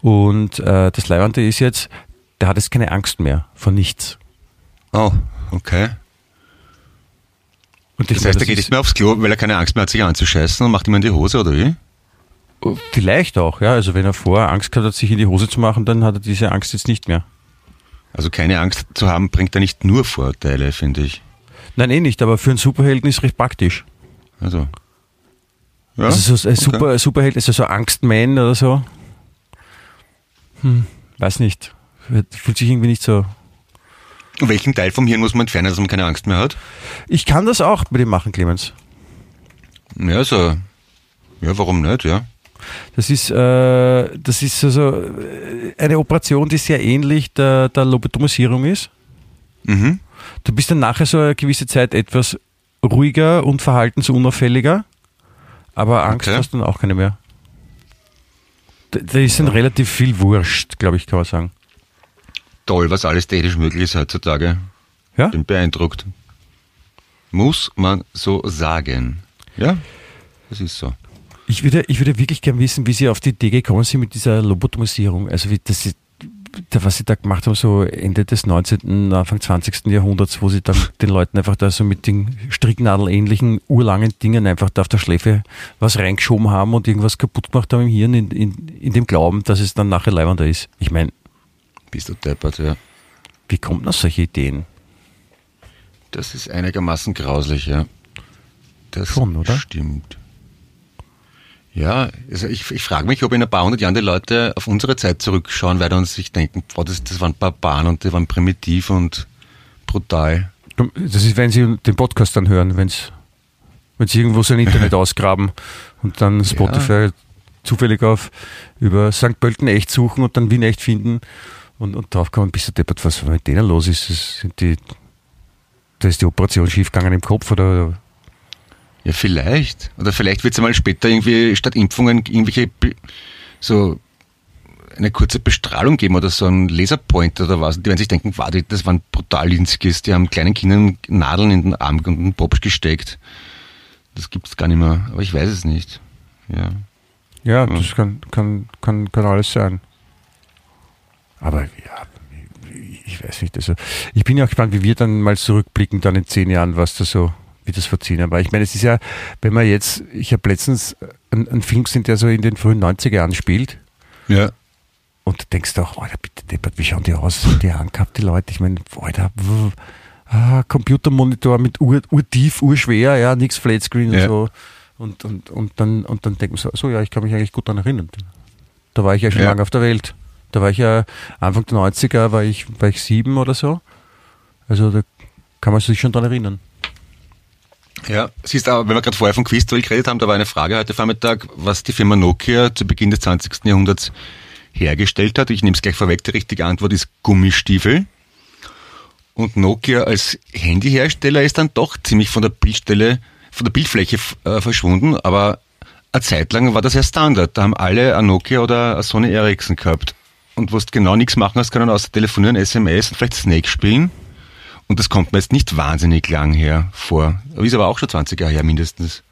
Und äh, das Leibende ist jetzt, der hat jetzt keine Angst mehr vor nichts. Oh, okay. Und Das heißt, er geht nicht mehr aufs Klo, weil er keine Angst mehr hat, sich anzuscheißen und macht ihm in die Hose, oder wie? Vielleicht auch, ja. Also wenn er vorher Angst gehabt hat, sich in die Hose zu machen, dann hat er diese Angst jetzt nicht mehr. Also keine Angst zu haben, bringt er nicht nur Vorteile, finde ich. Nein, eh nicht, aber für einen Superhelden ist recht praktisch. Also. Ja, Also so ein okay. Super, Superheld, also so Angstman oder so. Hm, weiß nicht. Fühlt sich irgendwie nicht so. Welchen Teil vom Hirn muss man entfernen, dass man keine Angst mehr hat? Ich kann das auch mit dem machen, Clemens. Ja, so. Ja, warum nicht, ja? Das ist, äh, das ist also äh, eine Operation, die sehr ähnlich der, der Lobotomisierung ist. Mhm. Du bist dann nachher so eine gewisse Zeit etwas ruhiger und verhaltensunauffälliger, aber Angst Okay. hast du dann auch keine mehr. Da, da ist dann relativ viel Wurscht, glaube ich, kann man sagen. Toll, was alles technisch möglich ist heutzutage. Ja? Bin beeindruckt. Muss man so sagen. Ja, das ist so. Ich würde, ich würde wirklich gern wissen, wie Sie auf die Idee gekommen sind mit dieser Lobotomisierung. Also wie das, ist- was Sie da gemacht haben, so Ende des 19., Anfang 20. Jahrhunderts, wo Sie dann [LAUGHS] den Leuten einfach da so mit den stricknadelähnlichen, urlangen Dingen einfach da auf der Schläfe was reingeschoben haben und irgendwas kaputt gemacht haben im Hirn, in, in, in dem Glauben, dass es dann nachher leibender ist. Ich meine, Bist du deppert, ja. wie kommt man solche Ideen? Das ist einigermaßen grauslich, ja. Das Schon, oder? stimmt. Ja, also ich, ich frage mich, ob in ein paar hundert Jahren die Leute auf unsere Zeit zurückschauen werden und sich denken, boah, das, das waren Barbaren und die waren primitiv und brutal. Das ist, wenn Sie den Podcast dann hören, wenn's, wenn Sie irgendwo sein Internet [LAUGHS] ausgraben und dann Spotify zufällig auf über St. Pölten echt suchen und dann Wien echt finden und, und drauf kommen, bist du deppert, was mit denen los ist. Das sind die, da ist die Operation schiefgegangen im Kopf oder Ja, vielleicht. Oder vielleicht wird es mal später irgendwie statt Impfungen irgendwelche so eine kurze Bestrahlung geben oder so ein Laserpointer oder was. Die werden sich denken, warte, das waren Brutalinskis, die haben kleinen Kindern Nadeln in den Arm und den Popsch gesteckt. Das gibt's gar nicht mehr, aber ich weiß es nicht. Ja. Ja, das kann, kann, kann, kann alles sein. Aber ja, ich weiß nicht. Also ich bin ja auch gespannt, wie wir dann mal zurückblicken, dann in zehn Jahren, was da so, wie das Jahren war. Ich meine, es ist ja, wenn man jetzt, ich habe letztens einen, einen Film gesehen, der so in den frühen 90er Jahren spielt. Ja. Und du denkst auch, Alter, bitte deppert, wie schauen die aus? Die angehabt, die Leute. Ich meine, Alter, ah, Computermonitor mit ur, urtief, urschwer, ja, nix Flatscreen Ja. und so. Und, und, und dann, und dann denkt man so, so, ja, ich kann mich eigentlich gut daran erinnern. Da war ich ja schon Ja. lange auf der Welt. Da war ich ja Anfang der 90er, war ich, war ich sieben oder so. Also da kann man sich schon dran erinnern. Ja, siehst aber, wenn wir gerade vorher von Quizduell geredet haben, da war eine Frage heute Vormittag, was die Firma Nokia zu Beginn des 20. Jahrhunderts hergestellt hat. Ich nehme es gleich vorweg, die richtige Antwort ist Gummistiefel. Und Nokia als Handyhersteller ist dann doch ziemlich von der Bildstelle, von der Bildfläche äh, verschwunden, aber eine Zeit lang war das ja Standard. Da haben alle ein Nokia oder ein Sony Ericsson gehabt. Und wo du genau nichts machen hast können, außer telefonieren, SMS und vielleicht Snake spielen. Und das kommt mir jetzt nicht wahnsinnig lang her vor. Ist aber auch schon 20 Jahre her mindestens.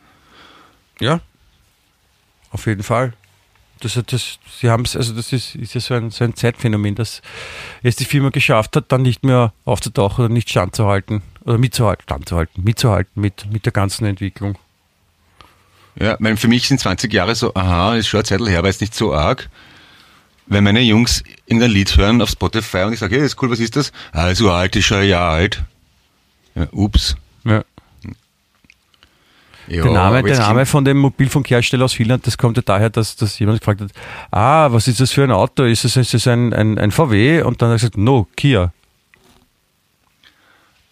Ja. Auf jeden Fall. Das, das, sie haben es, also das ist, ist ja so ein, so ein Zeitphänomen, dass es die Firma geschafft hat, dann nicht mehr aufzutauchen oder nicht standzuhalten oder mitzuhalten, standzuhalten, mitzuhalten mit, mit der ganzen Entwicklung. Ja, mein, für mich sind 20 Jahre so, aha, ist schon eine Zeit her, aber ist nicht so arg. Wenn meine Jungs in ein Lied hören auf Spotify und ich sage, hey, das ist cool, was ist das? Ah, so alt, ist schon ein Jahr alt. Ja, ups. Ja. Ja, der Name, der Name von dem Mobilfunkhersteller aus Finnland, das kommt ja daher, dass, dass jemand gefragt hat, ah, was ist das für ein Auto? Ist es, ist es ein, ein, ein VW? Und dann hat er gesagt, no, Kia.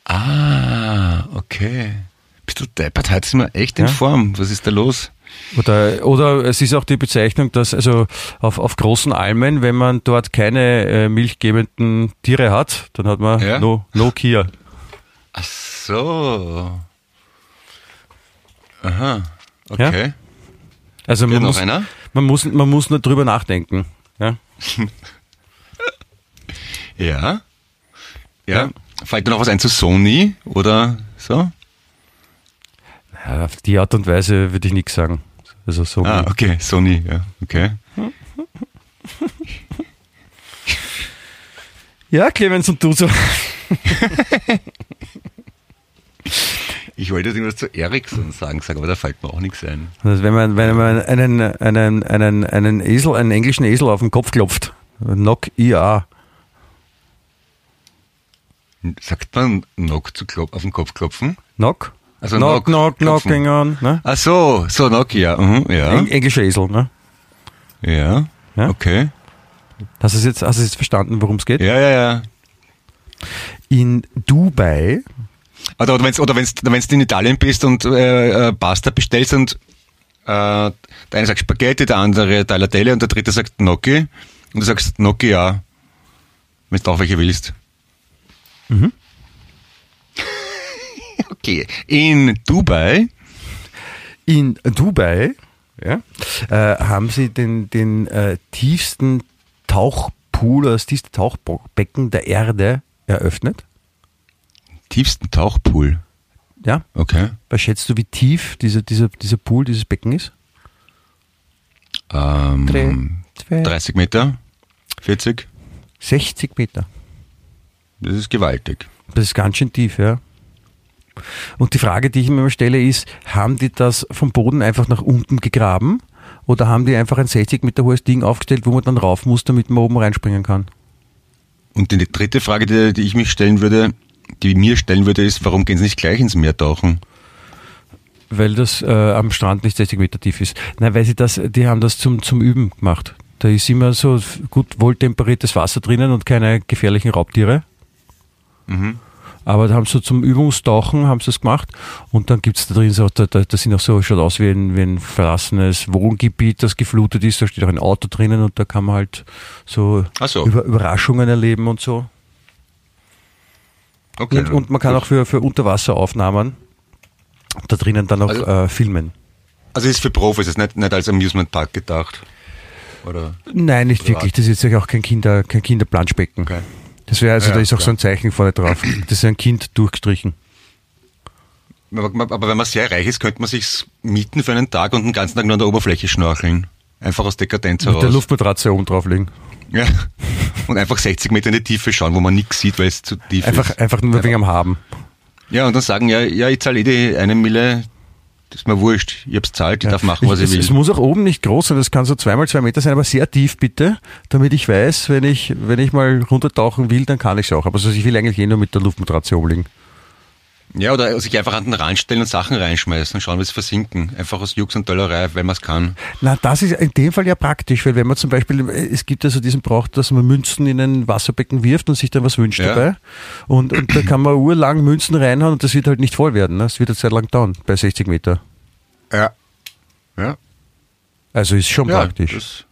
Ah, okay. Bist du deppert? Heute sind wir echt in Ja. Form. Was ist da los? Oder, oder es ist auch die Bezeichnung, dass also auf, auf großen Almen, wenn man dort keine äh, milchgebenden Tiere hat, dann hat man Ja. no, no Kia. Ach so. Aha. Okay. Also Ja, man, noch muss, einer? man, muss, man muss nur drüber nachdenken. Ja? [LAUGHS] Ja. Ja. Ja. Fällt dir noch was ein zu Sony oder so? Ja, auf die Art und Weise würde ich nichts sagen. Also so Ah, okay, Sony, ja, okay. Ja, Clemens und du so. Ich wollte jetzt irgendwas zu Ericsson sagen, sagen, aber da fällt mir auch nichts ein. Also wenn man, wenn man einen, einen, einen, einen Esel, einen englischen Esel auf den Kopf klopft, knock IA. Sagt man Knock zu klop auf den Kopf klopfen? Knock? Also knock, knock, knock, knocking on. Ne? Ach so, so Nokia, mhm, ja. Eng, englischer Esel. Ne? Ja, Ja? okay. Hast du jetzt, hast du jetzt verstanden, worum es geht? Ja, ja, ja. In Dubai, Oder, oder wenn du oder wenn's, wenn's in Italien bist und äh, äh, Pasta bestellst und äh, der eine sagt Spaghetti, der andere Tagliatelle und der dritte sagt Gnocchi und du sagst Gnocchi ja, wenn du auch welche willst. Mhm. Okay. In Dubai, in Dubai ja, äh, haben sie den, den äh, tiefsten Tauchpool, das tiefste Tauchbecken der Erde eröffnet. tiefsten Tauchpool. Ja, Okay. was schätzt du, wie tief dieser, dieser, dieser Pool, dieses Becken ist? Ähm, Zwei- 30 Meter? 40? 60 Meter. Das ist gewaltig. Das ist ganz schön tief, ja. Und die Frage, die ich mir immer stelle, ist, haben die das vom Boden einfach nach unten gegraben oder haben die einfach ein 60 Meter hohes Ding aufgestellt, wo man dann rauf muss, damit man oben reinspringen kann? Und die dritte Frage, die, die ich mich stellen würde, die mir stellen würde, ist, warum gehen sie nicht gleich ins Meer tauchen? Weil das äh, am Strand nicht 60 Meter tief ist. Nein, weil sie das, die haben das zum, zum Üben gemacht. Da ist immer so gut wohltemperiertes Wasser drinnen und keine gefährlichen Raubtiere. Aber da haben sie zum Übungstauchen haben sie es gemacht und dann gibt's da drin so, da, da, das sind auch so, schaut aus wie ein, wie ein verlassenes Wohngebiet, das geflutet ist, da steht auch ein Auto drinnen und da kann man halt so, so. Über, Überraschungen erleben und so. Okay. Und, und man kann auch für, für Unterwasseraufnahmen da drinnen dann auch Also- äh, filmen. Also ist für Profis, ist nicht, nicht als Amusement Park gedacht. Oder? Nein, nicht Privat. wirklich. Das ist jetzt auch kein Kinder, kein Kinderplanschbecken. Okay. Das wäre also, Ja, da ist auch klar. so ein Zeichen vorne drauf. [CLEARS THROAT] Das ist ein Kind durchgestrichen. Aber, wenn man sehr reich ist, könnte man sich mieten für einen Tag und den ganzen Tag nur an der Oberfläche schnorcheln. Einfach aus Dekadenz Mit der heraus. Luftmatratze oben drauflegen. Ja. Und einfach 60 Meter in die Tiefe schauen, wo man nichts sieht, weil es zu tief Einfach, ist. einfach nur wegen am Haben. Ja, und dann sagen, ja, ja, ich zahle eh die eine Mille, das ist mir wurscht, ich hab's zahlt, ich darf machen, was ich, es, will. es muss auch oben nicht groß sein, das kann so zweimal zwei Meter sein, aber sehr tief bitte, damit ich weiß, wenn ich, wenn ich mal runtertauchen will, dann kann ich es auch. Aber also ich will eigentlich eh nur mit der Luftmatratze oben liegen. Ja, oder sich einfach an den Rand stellen und Sachen reinschmeißen und schauen, wie es versinken. Einfach aus Jux und Dollerei, weil man es kann. Na, das ist in dem Fall ja praktisch, weil wenn man zum Beispiel, es gibt ja so diesen Brauch, dass man Münzen in ein Wasserbecken wirft und sich dann was wünscht Ja. dabei. Und, und da kann man urlang Münzen reinhauen und das wird halt nicht voll werden. Ne? Das wird eine Zeit lang dauern, bei 60 Meter. Ja. Ja. Also ist schon ja praktisch. Das,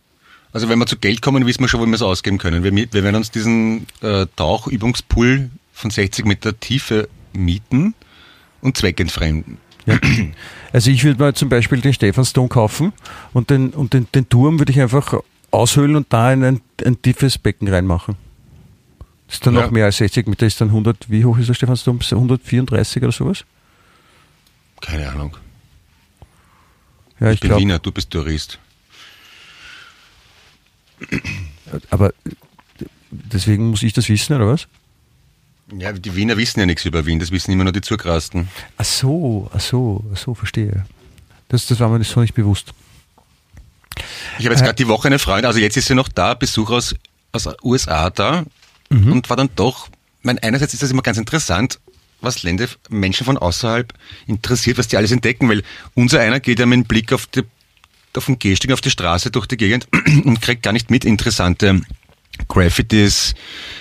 also wenn wir zu Geld kommen, wissen wir schon, wo wir es ausgeben können. Wir, wir werden uns diesen äh, Tauchübungspool von 60 Meter Tiefe mieten und zweckentfremden. Ja. Also ich würde mal zum Beispiel den Stephansdom kaufen und den, und den, den Turm würde ich einfach aushöhlen und da in ein, ein tiefes Becken reinmachen. Das ist dann Ja. noch mehr als 60 Meter, ist dann 100, wie hoch ist der Stephansdom? 134 oder sowas? Keine Ahnung. Ja, Ich, ich bin glaube. Wiener, du bist Tourist. Aber deswegen muss ich das wissen, oder was? Ja, die Wiener wissen ja nichts über Wien, das wissen immer nur die Zugrasten. Ach so, ach so, ach so, verstehe. Das, das war mir so nicht bewusst. Ich habe jetzt gerade die Woche eine Freundin, also jetzt ist sie noch da, Besuch aus, aus USA da und war dann doch, mein einerseits ist das immer ganz interessant, was Länder, Menschen von außerhalb interessiert, was die alles entdecken, weil unser einer geht ja mit dem Blick auf, die, auf den Gehsteg, auf die Straße durch die Gegend [CLEARS THROAT] und kriegt gar nicht mit interessante Graffitis,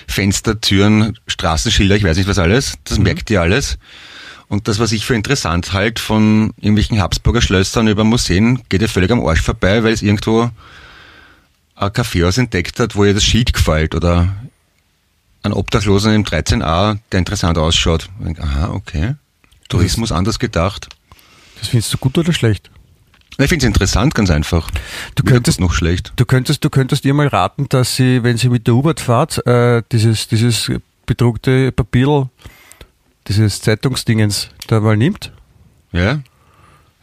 Fenster, Türen, Straßenschilder, ich weiß nicht was alles, das merkt ihr alles. Und das, was ich für interessant halt von irgendwelchen Habsburger Schlössern über Museen, geht ja völlig am Arsch vorbei, weil es irgendwo ein Kaffeehaus entdeckt hat, wo ihr das Schild gefällt oder ein Obdachlosen im 13a, der interessant ausschaut. Ich denk, Aha, okay. Tourismus anders gedacht. Das findest du gut oder schlecht? Ich finde es interessant, ganz einfach. Du könntest- noch schlecht. Du könntest, du könntest ihr mal raten, dass sie, wenn sie mit der U-Bahn fahrt, äh, dieses, dieses bedruckte Papier, dieses Zeitungsdingens da mal nimmt. Ja?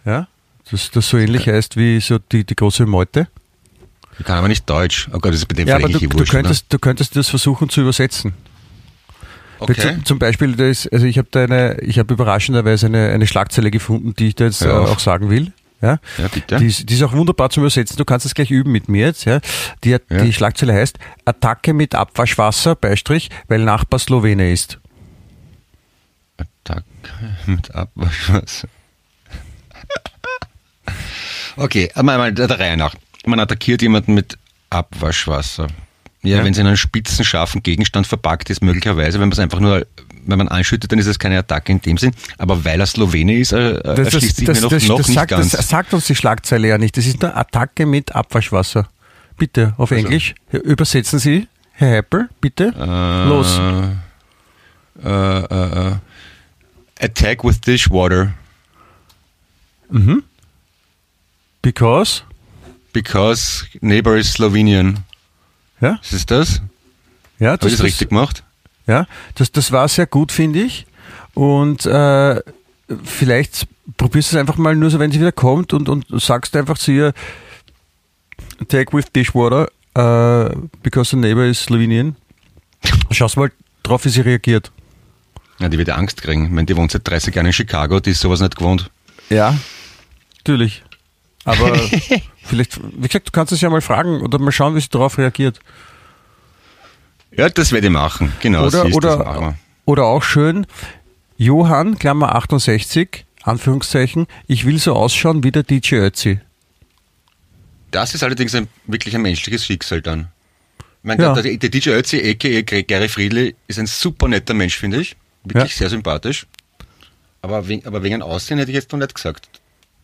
Ja? Das, das so ähnlich heißt wie so die, die große Meute. Ich kann aber nicht Deutsch. Oh Gott, das ist bei dem Ja, aber du, eigentlich du, wurscht, könntest, du könntest das versuchen zu übersetzen. Okay. Zum, Beispiel, da ist, also ich habe da eine, ich habe überraschenderweise eine, eine Schlagzeile gefunden, die ich da jetzt Ja. auch sagen will. Ja, Ja, bitte. Die, ist, die ist auch wunderbar zum Übersetzen. Du kannst es gleich üben mit mir jetzt. Ja. Die, hat, Ja. die Schlagzeile heißt Attacke mit Abwaschwasser, Beistrich, weil Nachbar Slowene ist. Attacke mit Abwaschwasser. [LAUGHS] Okay, aber mal der, der Reihe nach. Man attackiert jemanden mit Abwaschwasser. Ja, Ja. wenn es in einen spitzen, scharfen Gegenstand verpackt ist, möglicherweise, wenn man es einfach nur, wenn man anschüttet, dann ist es keine Attacke in dem Sinn. Aber weil er Slowene ist, äh, äh, erschließt sich mir noch, noch nicht sagt, ganz. das sagt uns die Schlagzeile ja nicht. Das ist eine Attacke mit Abwaschwasser. Bitte, auf Also. Englisch. Übersetzen Sie, Herr Heppel, bitte. Los. Äh, äh, äh, attack with dishwater. Because. Because neighbor is Slovenian. Ja, Ist es das? ja, Habe ich das richtig gemacht? Ja, das, das war sehr gut, finde ich. Und äh, vielleicht probierst du es einfach mal nur so, wenn sie wieder kommt und, und sagst einfach zu ihr, take with dishwater, uh, because the neighbor is Slovenian. Schaust mal drauf, wie sie reagiert. Ja, die wird ja Angst kriegen. Ich meine, die wohnt seit 30 Jahren in Chicago, die ist sowas nicht gewohnt. Ja, natürlich. Aber [LAUGHS] vielleicht, wie gesagt, du kannst es ja mal fragen oder mal schauen, wie sie darauf reagiert. Ja, das werde ich machen. Genau, Oder, machen oder, wir. oder auch schön, Johann, Klammer 68, Anführungszeichen, ich will so ausschauen wie der DJ Ötzi. Das ist allerdings ein, wirklich ein menschliches Schicksal dann. Ich meine, Ja. der, der, der DJ Ötzi, a.k.a. Gary Friedli, ist ein super netter Mensch, finde ich. Wirklich Ja. sehr sympathisch. Aber, wegen, aber wegen Aussehen hätte ich jetzt noch nicht gesagt,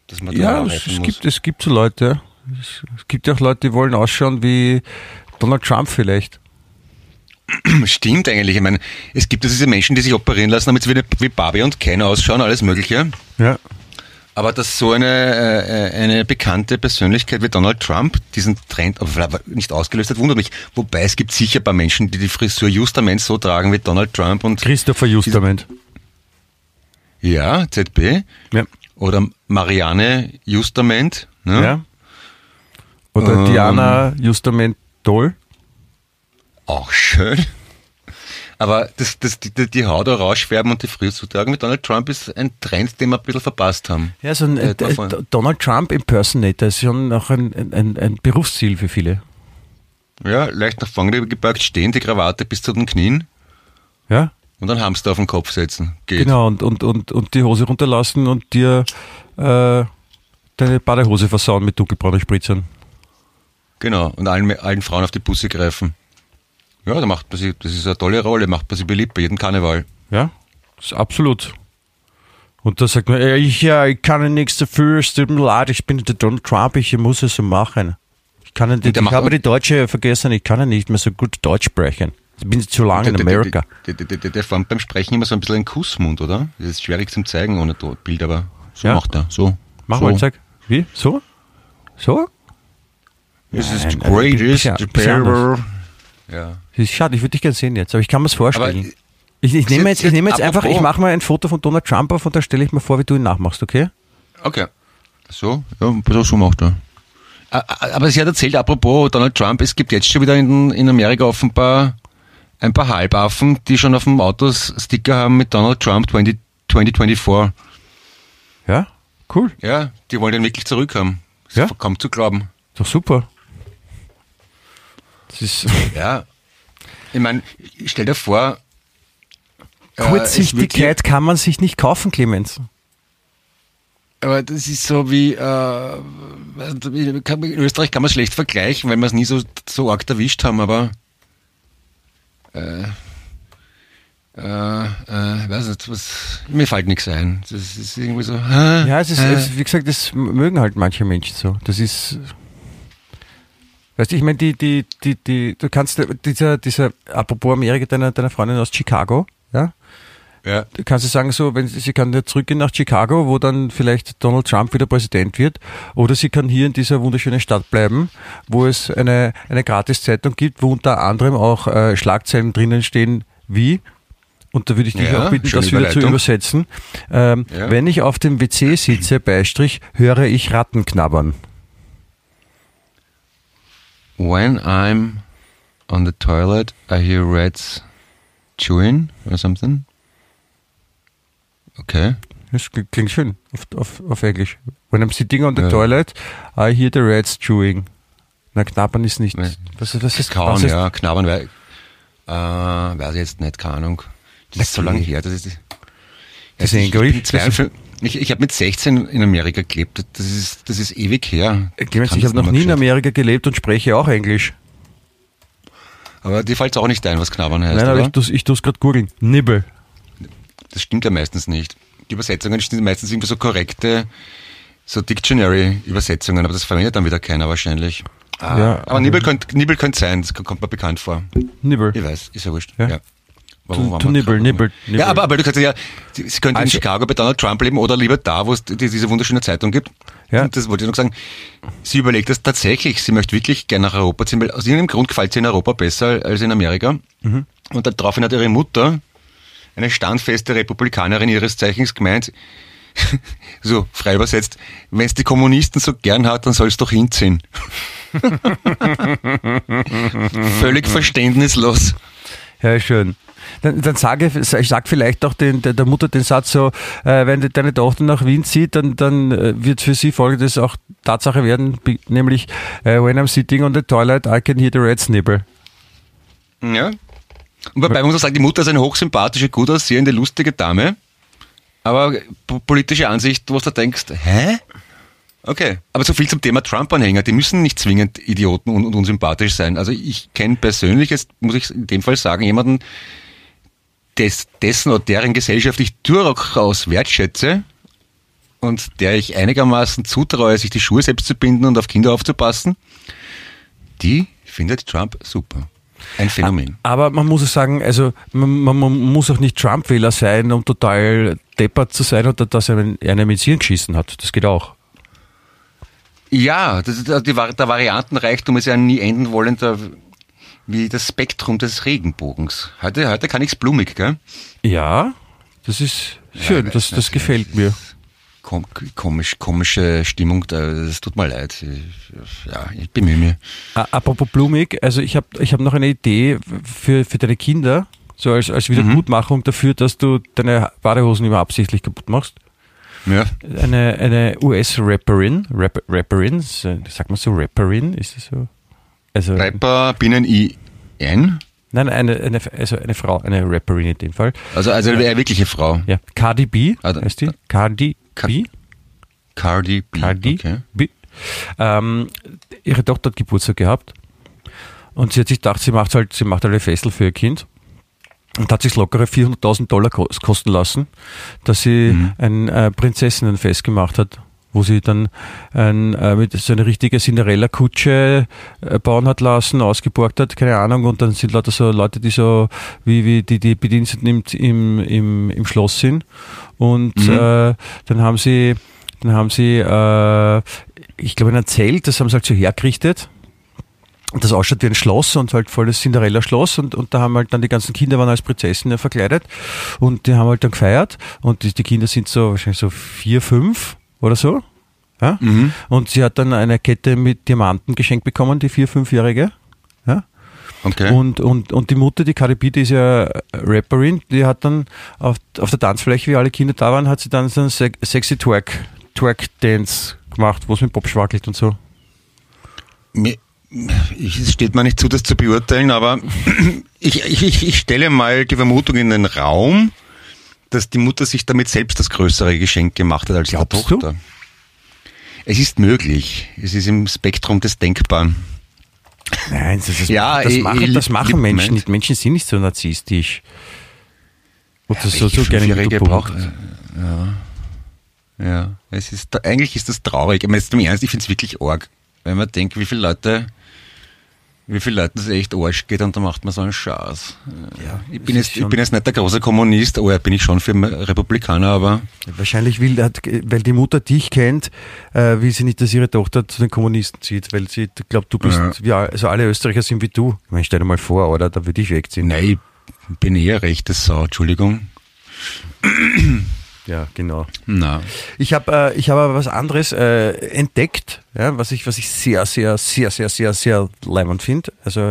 dass man da Ja, es, es, gibt, es gibt so Leute. Es, gibt ja auch Leute, die wollen ausschauen wie Donald Trump vielleicht. Stimmt eigentlich. Ich meine, es gibt ja diese Menschen, die sich operieren lassen, damit sie wie, wie Barbie und Ken ausschauen, alles Mögliche. Ja. Aber dass so eine, äh, eine bekannte Persönlichkeit wie Donald Trump diesen Trend nicht ausgelöst hat, wundert mich. Wobei es gibt sicher ein paar Menschen, die die Frisur Justament so tragen wie Donald Trump und Christopher Justament. ja, ZB Ja. oder Marianne Justament. Ne? ja. Oder Ähm. Diana Justament Doll. Auch schön. Aber das, das, die, die Haut rausschwärmen und die Frisur tragen wie Donald Trump ist ein Trend, den wir ein bisschen verpasst haben. Ja, so ein Äh, äh, äh, Donald Trump Impersonator ist schon auch ein, ein, ein Berufsziel für viele. Ja, leicht nach vorne gebeugt stehen, die Krawatte bis zu den Knien Ja. und dann Hamster auf den Kopf setzen. Geht. Genau, und, und, und, und die Hose runterlassen und dir äh, deine Badehose versauen mit dunkelbraunen Spritzern. Genau, und allen, allen Frauen auf die Busse greifen. Ja, da macht man sie, das ist eine tolle Rolle, macht man sie beliebt bei jedem Karneval. Ja, das ist absolut. Und da sagt man, "Ey, ich, ja, ich kann ja nichts dafür, es tut mir leid, ich bin der Donald Trump, ich muss es so machen. Ich, kann nicht, ich habe die Deutsche vergessen, ich kann ja nicht mehr so gut Deutsch sprechen. Ich bin zu lange in Amerika. Der, der, der, der, formt beim Sprechen immer so ein bisschen einen Kussmund, oder? Das ist schwierig zum Zeigen ohne Bild, aber so macht er. So. Mach so. mal, sag. Wie? So? So? This is the also greatest bisschen ever. Ja. Das ist schade, ich würde dich gerne sehen jetzt, aber ich kann mir es Aber vorstellen. ich, ich nehme jetzt, ich nehme jetzt einfach, ich mache mal ein Foto von Donald Trump auf und dann stelle ich mir vor, wie du ihn nachmachst, okay? Okay. So, ja, so, so macht er. Aber sie hat erzählt, apropos Donald Trump, es gibt jetzt schon wieder in, in Amerika offenbar ein paar Halbaffen, die schon auf dem Autos Sticker haben mit Donald Trump 20, 2024. Ja, cool. Ja, die wollen den wirklich zurückhaben. Ist Ja? kaum zu glauben. Doch super. Das ist Ja. Ich meine, stell dir vor, äh, Kurzsichtigkeit kann man sich nicht kaufen, Clemens. Aber das ist so wie, äh, in Österreich kann man es schlecht vergleichen, weil wir es nie so, so arg erwischt haben, aber äh, äh, äh, weiß nicht, was, mir fällt nichts ein. Das ist irgendwie so. Äh, Ja, es ist, äh, wie gesagt, das mögen halt manche Menschen so. Das ist, weißt du, ich meine, die, die, die, die, du kannst, dieser, dieser, apropos Amerika, deiner, deiner Freundin aus Chicago, ja, ja. du kannst du sagen so, wenn sie, sie kann jetzt zurückgehen nach Chicago, wo dann vielleicht Donald Trump wieder Präsident wird, oder sie kann hier in dieser wunderschönen Stadt bleiben, wo es eine, eine Gratiszeitung gibt, wo unter anderem auch äh, Schlagzeilen drinnen stehen, wie, und da würde ich dich Ja, auch bitten, das wieder zu übersetzen. Ähm, Ja. Wenn ich auf dem WC sitze, Beistrich, höre ich Ratten knabbern. When I'm on the toilet, I hear rats chewing or something. Okay. Das kl- klingt schön auf, auf, auf Englisch. When I'm sitting on the Ja. toilet, I hear the rats chewing. Na, knabbern ist nicht. Was, ist- was ist Kaum, was ist, ja, knabbern, weil, äh, weiß ich jetzt nicht, keine Ahnung. Das ist so lange her, das ist, Das ist ich, ein Griff. 52 ich, ich habe mit 16 in Amerika gelebt, das ist, das ist ewig her. Clemens, Kann ich habe noch nie in. Amerika gelebt und spreche auch Englisch. Aber dir fällt auch nicht ein, was knabbern heißt, Nein, aber oder? ich tue tu's gerade googeln. Nibbel. Das stimmt ja meistens nicht. Die Übersetzungen sind meistens irgendwie so korrekte, so Dictionary-Übersetzungen, aber das verwendet dann wieder keiner wahrscheinlich. Ah, Ja, aber Nibbel könnte Nibbel könnte sein, das kommt mir bekannt vor. Nibbel. Ich weiß, ist ja wurscht. Ja. Ja. To, waren to wir nibbel, gerade? nibbel, nibbel. Ja, aber, aber du kannst ja, sie, sie könnten in Also- Chicago bei Donald Trump leben oder lieber da, wo es die, diese wunderschöne Zeitung gibt. Ja. Und das wollte ich noch sagen. Sie überlegt das tatsächlich. Sie möchte wirklich gerne nach Europa ziehen, weil aus irgendeinem Grund gefällt sie in Europa besser als in Amerika. Mhm. Und daraufhin hat ihre Mutter, eine standfeste Republikanerin ihres Zeichens, gemeint, [LAUGHS] so frei übersetzt, wenn es die Kommunisten so gern hat, dann soll es doch hinziehen. [LAUGHS] Völlig verständnislos. Ja, schön. Dann, dann sage ich sag vielleicht auch den, der, der Mutter den Satz so, äh, wenn deine Tochter nach Wien zieht, dann, dann äh, wird für sie folgendes auch Tatsache werden, nämlich äh, when I'm sitting on the toilet, I can hear the rats nibble. Ja. Und wobei man muss sagen, die Mutter ist eine hochsympathische, gut aussehende, lustige Dame. Aber po- politische Ansicht, wo du denkst, hä? Okay. Aber so viel zum Thema Trump-Anhänger. Die müssen nicht zwingend Idioten und, und unsympathisch sein. Also ich kenne persönlich, jetzt muss ich in dem Fall sagen, jemanden, des, dessen oder deren Gesellschaft ich durchaus wertschätze und der ich einigermaßen zutraue, sich die Schuhe selbst zu binden und auf Kinder aufzupassen, die findet Trump super. Ein Phänomen. Aber man muss es sagen, also man, man, man muss auch nicht Trump-Wähler sein, um total deppert zu sein oder dass er einen- einer mit Hirn geschissen hat. Das geht auch. Ja, das ist, die, Vari- der Variantenreichtum ist ja nie enden wollender, wie das Spektrum des Regenbogens. Heute, heute kann ich's blumig, gell? Ja, das ist schön, weiß das, das gefällt mir. Kom komisch, komische Stimmung, da- das tut mir leid. Ja, ich bemühe mich. Apropos blumig, also ich habe ich hab noch eine Idee für, für deine Kinder, so als, als Wiedergutmachung dafür, dass du deine Badehosen immer absichtlich kaputt machst. Ja. Eine, eine US-Rapperin, Rap, Rapperin, so- sagt man so Rapperin, ist das so? Also, Rapper binnen IN, nein, eine, eine, also eine Frau, eine Rapperin in dem Fall. also, also eine wirkliche Frau. Ja, Cardi B, da- heißt die? da- Cardi Ka- B? Cardi B. Cardi Okay. B. Ähm, ihre Tochter hat Geburtstag gehabt und sie hat sich gedacht, sie macht halt, sie macht halt ein Fessel für ihr Kind und hat sich lockere 400.000 Dollar ko- kosten lassen, dass sie Mhm. ein äh, Prinzessinnenfest gemacht hat, wo sie dann ein, äh, mit so eine richtige Cinderella-Kutsche äh, bauen hat lassen, ausgeborgt hat, keine Ahnung, und dann sind lauter so Leute, die so, wie, wie die, die Bediensteten im, im, im, im Schloss sind und Mhm. äh, dann haben sie dann haben sie, äh, ich glaube, in ein Zelt, das haben sie halt so hergerichtet. Das ausschaut wie ein Schloss und halt volles Cinderella-Schloss und, und da haben halt dann die ganzen Kinder waren als Prinzessinnen verkleidet und die haben halt dann gefeiert und die, die Kinder sind so wahrscheinlich so vier, fünf oder so. Ja? Mhm. Und sie hat dann eine Kette mit Diamanten geschenkt bekommen, die vier-, fünfjährige. Ja? Okay. Und, und, und die Mutter, die B, die ist ja Rapperin, die hat dann auf, auf der Tanzfläche, wie alle Kinder da waren, hat sie dann so einen Se- sexy Twerk, Twerk-Dance gemacht, wo es mit Pop schwackelt und so. Mir, ich, es steht mir nicht zu, das zu beurteilen, aber [CLEARS THROAT] ich, ich, ich- stelle mal die Vermutung in den Raum, dass die Mutter sich damit selbst das größere Geschenk gemacht hat als Glaubst der Tochter. Es ist möglich. Es ist im Spektrum des Denkbaren. Nein, das, ist, Ja, das ich- machen, ich- das machen Menschen nicht. Menschen sind nicht so narzisstisch. Oder so, Welche so gerne Fünfjährige Mittelpunkt. braucht- Ja. Ja. Es ist, eigentlich ist das traurig. Ich meine, jetzt im Ernst, ich finde es wirklich arg. Wenn man denkt, wie viele Leute, wie viele Leuten es echt Arsch geht und dann macht man so einen Schatz. Ja, Ich bin, jetzt, ich bin jetzt nicht der große Kommunist, aber bin ich schon für Republikaner, aber Wahrscheinlich will, weil die Mutter dich kennt, äh, will sie nicht, dass ihre Tochter zu den Kommunisten zieht, weil sie glaubt, du bist, Ja. also alle Österreicher sind wie du. Ich meine, stell dir mal vor, oder? Da würde ich wegziehen. nein, ich bin eher rechtes Sau, Entschuldigung. Ja, genau. Na. Ich habe äh, ich hab aber was anderes äh, entdeckt, ja, was ich was ich sehr sehr sehr sehr sehr sehr leibend finde. Also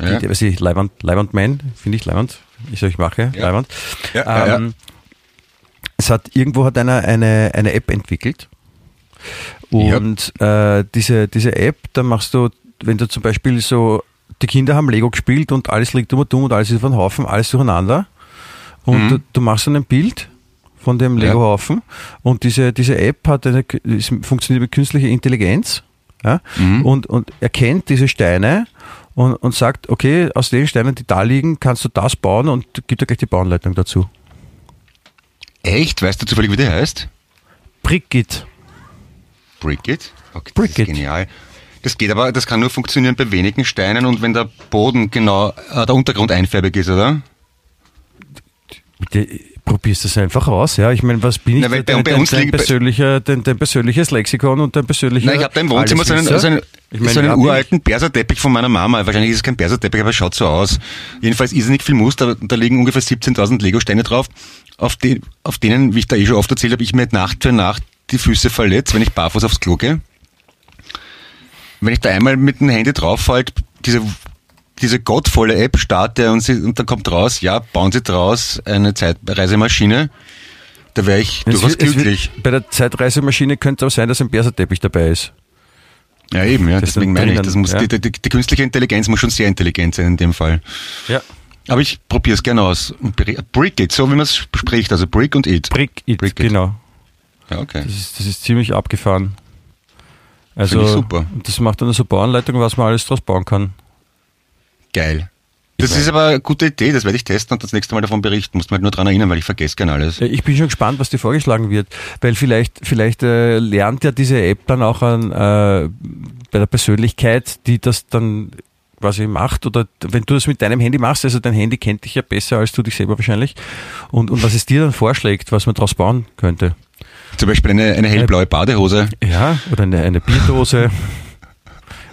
Ja. was ich leibend leibend mein finde ich leibend. Ich sag ich mache Ja. leibend. Ja. Ähm, Es hat irgendwo hat einer eine eine App entwickelt und äh, diese diese App, da machst du, wenn du zum Beispiel so die Kinder haben Lego gespielt und alles liegt um und um und alles ist von Haufen, alles durcheinander und Mhm. du, du machst dann ein Bild von dem Ja. Lego-Haufen und diese, diese App hat eine, funktioniert mit künstlicher Intelligenz ja, Mhm. und, und erkennt diese Steine und, und sagt, okay, aus den Steinen, die da liegen, kannst du das bauen und gibt dir gleich die Bauanleitung dazu. Echt? Weißt du zufällig, wie der heißt? Brickit. Brickit? Okay, das Brickit. ist genial. Das geht aber, das kann nur funktionieren bei wenigen Steinen und wenn der Boden genau, äh, der Untergrund einfärbig ist, oder? Probierst das einfach aus, ja. Ich meine, was bin ich? Na, weil bei- dein, bei uns dein, persönlicher, dein, dein persönliches Lexikon und dein persönlicher. Nein, ich habe da im Wohnzimmer so einen, so einen, ich meine, so einen uralten Perserteppich von meiner Mama. Wahrscheinlich ist es kein Perserteppich, aber es schaut so aus. Jedenfalls ist es nicht viel Muster. Da liegen ungefähr 17.000 Lego-Steine drauf, auf, die, auf denen, wie ich da eh schon oft erzählt habe, ich mir Nacht für Nacht die Füße verletze, wenn ich barfuß aufs Klo gehe. Wenn ich da einmal mit dem Handy drauf halt diese, diese gottvolle App starte und, sie, und dann kommt raus, ja, bauen Sie draus eine Zeitreisemaschine, da wäre ich Es durchaus wird- glücklich. Wird, bei der Zeitreisemaschine könnte es auch sein, dass ein Perserteppich dabei ist. Ja, eben, ja, Das deswegen meine ich, das muss, ja. die, die, die künstliche Intelligenz muss schon sehr intelligent sein in dem Fall. Ja. Aber ich probiere es gerne aus. Brick it, so wie man es spricht, also Brick und It. Brickit, Brickit. genau. Ja, okay. Das ist, das ist ziemlich abgefahren. Also, Finde ich super. und das macht dann so Bauanleitung, was man alles draus bauen kann. Geil. Das ist aber eine gute Idee, das werde ich testen und das nächste Mal davon berichten. Musst du halt nur dran erinnern, weil ich vergesse gern alles. Ich bin schon gespannt, was dir vorgeschlagen wird, weil vielleicht, vielleicht äh, lernt ja diese App dann auch an, äh, bei der Persönlichkeit, die das dann quasi macht oder wenn du das mit deinem Handy machst, also dein Handy kennt dich ja besser als du dich selber wahrscheinlich und, und was es dir dann vorschlägt, was man daraus bauen könnte. Zum Beispiel eine, eine hellblaue Badehose. Ja, oder eine, eine Bierdose [LAUGHS]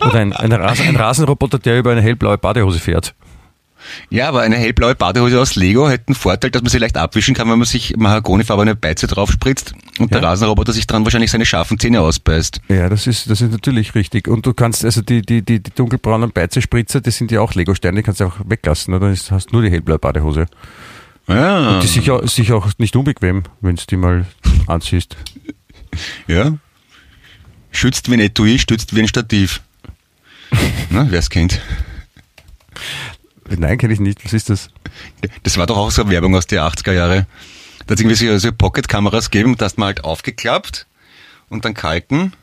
oder ein, ein, Rasen, ein Rasenroboter, der über eine hellblaue Badehose fährt. Ja, aber eine hellblaue Badehose aus Lego hätte einen Vorteil, dass man sie leicht abwischen kann, wenn man sich mahagonifarbene Beize draufspritzt und der Ja. Rasenroboter sich dran wahrscheinlich seine scharfen Zähne ausbeißt. Ja, das ist, das ist natürlich richtig. Und du kannst, also die, die, die, die dunkelbraunen Beizespritzer, das sind ja auch Lego-Steine, die kannst du auch weglassen, oder? Du hast nur die hellblaue Badehose. Ja, Die ist sicher, sicher auch nicht unbequem, wenn du die mal anziehst. [LAUGHS] ja. Schützt wie ein Etui, stützt wie ein Stativ. Na, wer's kennt. Nein, kenne ich nicht. Was ist das? Das war doch auch so eine Werbung aus den 80er Jahre. Da hat es irgendwie so, so Pocket-Kameras gegeben, da hast du mal halt aufgeklappt und dann kalten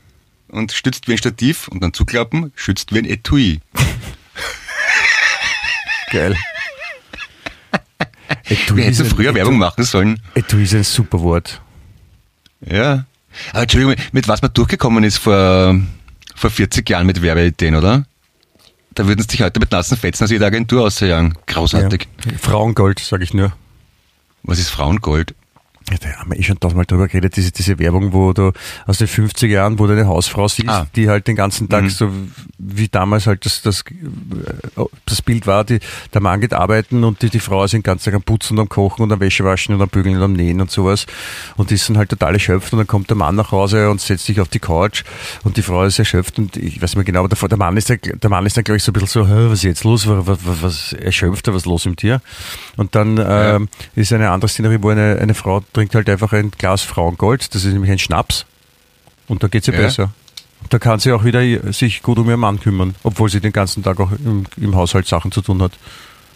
und stützt wie ein Stativ und dann zuklappen, schützt wie ein Etui. [LAUGHS] Geil. [LAUGHS] Etui Wir hätten früher Werbung machen sollen. Etui ist ein super Wort. Ja. Aber Entschuldigung, mit was man durchgekommen ist vor, vor 40 Jahren mit Werbeideen, oder? Da würden sie sich heute mit nassen Fetzen aus jeder Agentur ausjagen. Großartig. Ja. Frauengold, sage ich nur. Was ist Frauengold? Ja, da haben wir eh schon tausendmal drüber geredet, diese, diese Werbung, wo du aus den 50er Jahren, wo du eine Hausfrau siehst, Ah. die halt den ganzen Tag Mhm. so wie damals halt das, das, das Bild war, die, der Mann geht arbeiten und die, die Frau ist den ganzen Tag am Putzen und am Kochen und am Wäschewaschen und am Bügeln und am Nähen und sowas. Und die sind halt total erschöpft und dann kommt der Mann nach Hause und setzt sich auf die Couch und die Frau ist erschöpft und ich weiß nicht mehr genau, aber der, der Mann ist, ja- der Mann ist dann glaube ich so ein bisschen so, "Hä, was ist jetzt los, was, was, was erschöpft, was ist los mit dir? Und dann ähm, ist eine andere Szenerie, wo eine, eine Frau trinkt halt einfach ein Glas Frauengold, das ist nämlich ein Schnaps und da geht's ihr Ja. besser. Da kann sie auch wieder sich gut um ihren Mann kümmern, obwohl sie den ganzen Tag auch im, im Haushalt Sachen zu tun hat.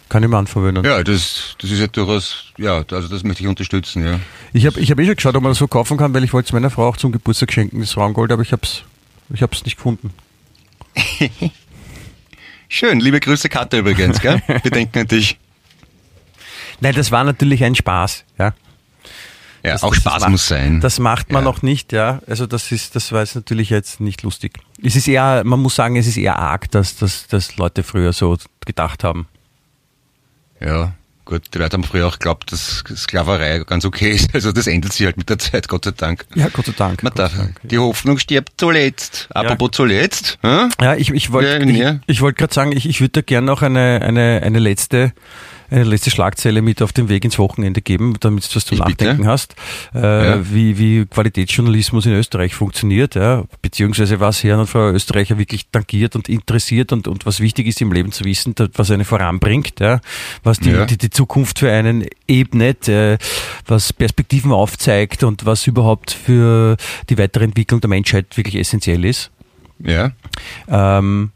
Kann ihr Mann verwöhnen. Ja, das, das ist ja durchaus, ja, also das möchte ich unterstützen, ja. Ich habe ich hab eh schon geschaut, ob man das so kaufen kann, weil ich wollte es meiner Frau auch zum Geburtstag schenken, das Frauengold, aber ich habe es ich hab's nicht gefunden. [LAUGHS] Schön, liebe Grüße Katja übrigens, gell? Wir [LAUGHS] denken an dich. Nein, das war natürlich ein Spaß, ja. Ja, Das- auch das Spaß macht- muss sein. Das macht man Ja. noch nicht, ja. Also das ist, das war jetzt natürlich jetzt nicht lustig. Es ist eher, man muss sagen, es ist eher arg, dass, dass, dass Leute früher so gedacht haben. Ja, gut, die Leute haben früher auch geglaubt, dass Sklaverei ganz okay ist. Also das ändert sich halt mit der Zeit, Gott sei Dank. Ja, Gott sei Dank. Man Gott darf, Dank. die Hoffnung stirbt zuletzt. Apropos zuletzt, hm? Ja, ich, ich wollte Ja, ich, ja. ich wollte gerade sagen, ich, ich würde da gerne noch eine, eine, eine letzte eine letzte Schlagzeile mit auf den Weg ins Wochenende geben, damit du was zum Ich bitte. Nachdenken hast, äh, Ja. wie, wie Qualitätsjournalismus in Österreich funktioniert, ja, beziehungsweise was Herren und Frau Österreicher wirklich tangiert und interessiert und, und was wichtig ist im Leben zu wissen, was einen voranbringt, ja, was die, Ja. die, die Zukunft für einen ebnet, äh, was Perspektiven aufzeigt und was überhaupt für die weitere Entwicklung der Menschheit wirklich essentiell ist. Ja. Ähm,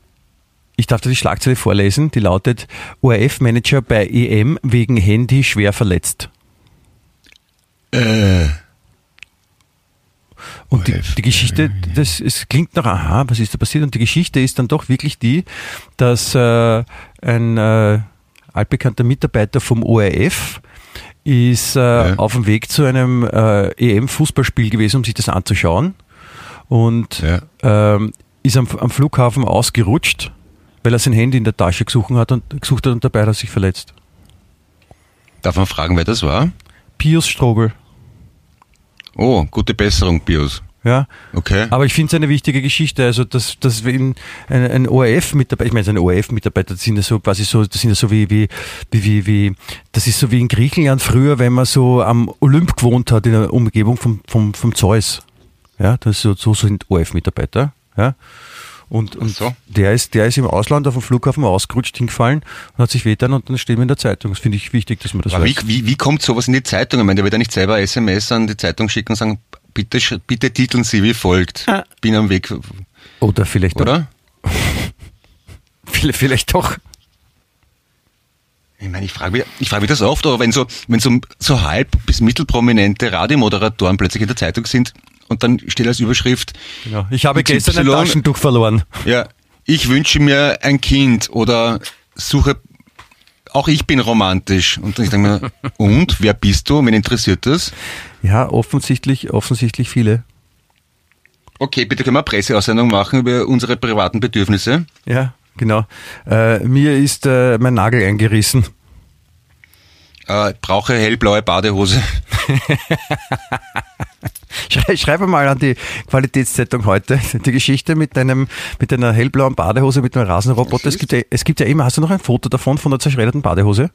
ich darf dir die Schlagzeile vorlesen, die lautet ORF-Manager bei EM wegen Handy schwer verletzt. Äh, Und die, die Geschichte, das es klingt nach, aha, was ist da passiert? Und die Geschichte ist dann doch wirklich die, dass äh, ein äh, altbekannter Mitarbeiter vom ORF ist äh, Ja. auf dem Weg zu einem äh, EM-Fußballspiel gewesen, um sich das anzuschauen. Und ja. ähm, ist am, am Flughafen ausgerutscht, weil er sein Handy in der Tasche gesucht hat und, gesucht hat und dabei hat er sich verletzt. Darf man fragen, wer das war? Pius Strobel. Oh, gute Besserung, Bios. Ja, Okay. aber ich finde es eine wichtige Geschichte, also dass, dass wenn ein, ein ORF-Mitarbeiter, ich meine, ein ORF-Mitarbeiter, das sind ja so quasi so, das sind ja so wie, wie, wie, wie, wie, das ist so wie in Griechenland früher, wenn man so am Olymp gewohnt hat, in der Umgebung vom, vom, vom Zeus. Ja, das ist so, so sind ORF-Mitarbeiter. Ja. Und, und so. der ist, der ist im Ausland auf dem Flughafen ausgerutscht, hingefallen und hat sich wehgetan und dann stehen wir in der Zeitung. Das finde ich wichtig, dass man das Aber wie, weiß. wie, wie kommt sowas in die Zeitung? Ich meine, der wird ja nicht selber SMS an die Zeitung schicken und sagen, bitte, bitte titeln Sie wie folgt. Ah. Bin am Weg, Oder vielleicht oder? [LAUGHS] Doch, vielleicht, vielleicht doch. Ich meine, ich frage mich, ich frage mich das oft, aber wenn so, wenn so, so halb bis mittelprominente Radiomoderatoren plötzlich in der Zeitung sind und dann steht als Überschrift, Genau. Ich habe XY gestern ein Taschentuch verloren. ja, ich wünsche mir ein Kind oder suche, auch ich bin romantisch. Und dann ich denke mir, [LAUGHS] und, wer bist du? Wen interessiert das? Ja, offensichtlich, offensichtlich viele. Okay, bitte können wir eine Presseaussendung machen über unsere privaten Bedürfnisse. Ja, genau. Äh, mir ist äh, mein Nagel eingerissen. Äh, brauche hellblaue Badehose. [LAUGHS] [LAUGHS] Schrei, schreibe mal an die Qualitätszeitung heute [LAUGHS] die Geschichte mit einem mit einer hellblauen Badehose mit einem Rasenroboter. Es gibt, ja, es gibt ja immer, hast du noch ein Foto davon von der zerschredderten Badehose?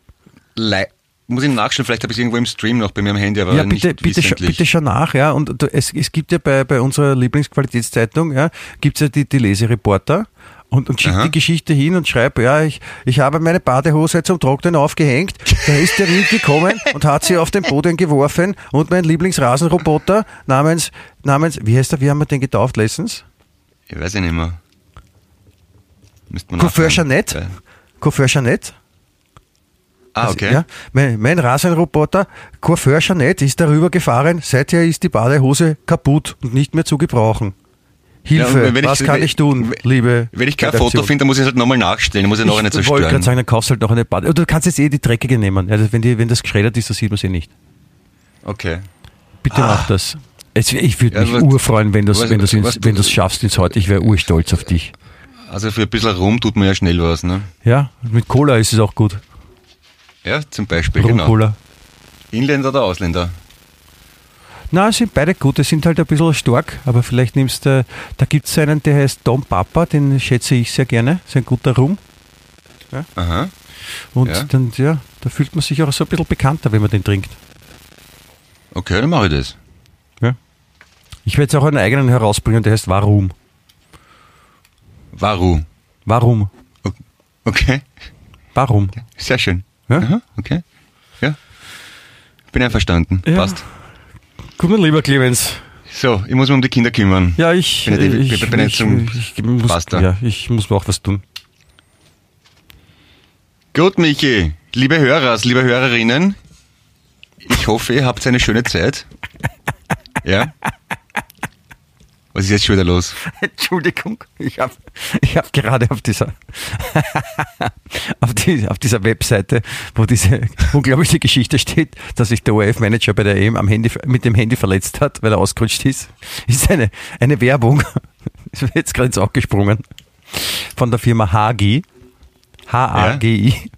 Le muss ich nachschauen, vielleicht habe ich es irgendwo im Stream noch bei mir am Handy, aber ja, nicht bitte, bitte, scha bitte schau nach, ja. Und es, es gibt ja bei, bei unserer Lieblingsqualitätszeitung, ja, gibt's ja die, die Lesereporter und, und schickt die Geschichte hin und schreibt, ja, ich, ich habe meine Badehose zum Trocknen aufgehängt, da ist der Wind gekommen [LAUGHS] und hat sie auf den Boden geworfen und mein Lieblingsrasenroboter namens, namens, wie heißt er, wie haben wir den getauft letztens? Ich weiß ja nicht mehr. Coiffeur. Jeanette? Ja. Coiffeur Jeanette? Ah, okay. Also, Ja, mein, mein Rasenroboter Coiffeur Jeanette ist darüber gefahren, seither ist die Badehose kaputt und nicht mehr zu gebrauchen. Hilfe, Ja, wenn ich- was kann ich tun, wenn- liebe Wenn ich kein Redaktion? Foto finde, dann muss ich es halt nochmal nachstellen, muss ich noch eine Ich wollte zerstören. gerade sagen, dann kaufst du halt noch eine Bade. Oder du kannst jetzt eh die dreckige nehmen. Also wenn, die, wenn das geschreddert ist, dann sieht man sie nicht. Okay. Bitte mach das. Es, ich würde Ah. Ja, mich was- urfreuen, wenn du es was- wenn du's ins- was du- wenn du's schaffst ins heute. Ich wäre urstolz auf dich. Also für ein bisschen Rum tut man ja schnell was, ne? Ja, mit Cola ist es auch gut. Ja, zum Beispiel, genau. Rum-Cola. Inländer oder Ausländer? Na, sind beide gut. Die sind halt ein bisschen stark, aber vielleicht nimmst du, da gibt es einen, der heißt Dom Papa, den schätze ich sehr gerne. Ist ein guter Rum. Aha. Und Ja. dann, ja, da fühlt man sich auch so ein bisschen bekannter, wenn man den trinkt. Okay, dann mache ich das. Ich werde jetzt auch einen eigenen herausbringen, der heißt Warum. Warum? Warum? Okay, Warum? sehr schön. Ja? Aha, okay. Ja. Bin einverstanden. Ja. Passt. Gut, mein lieber Clemens. So, ich muss mich um die Kinder kümmern. Ja, ich, Bin ich, bin ich, ich, ich muss, Pasta. ja, ich muss mir auch was tun. Gut, Michi, liebe Hörer, liebe Hörerinnen, ich hoffe, ihr habt eine schöne Zeit. Ja? Was ist jetzt schon wieder los? [LAUGHS] Entschuldigung, ich habe ich hab gerade auf dieser, [LAUGHS] auf, die, auf dieser Webseite, wo diese [LAUGHS] unglaubliche Geschichte steht, dass sich der ORF-Manager bei der EM am Handy, mit dem Handy verletzt hat, weil er ausgerutscht ist, ist eine, eine Werbung, ist mir jetzt gerade ins Auge gesprungen, von der Firma HG, H-A-G-I.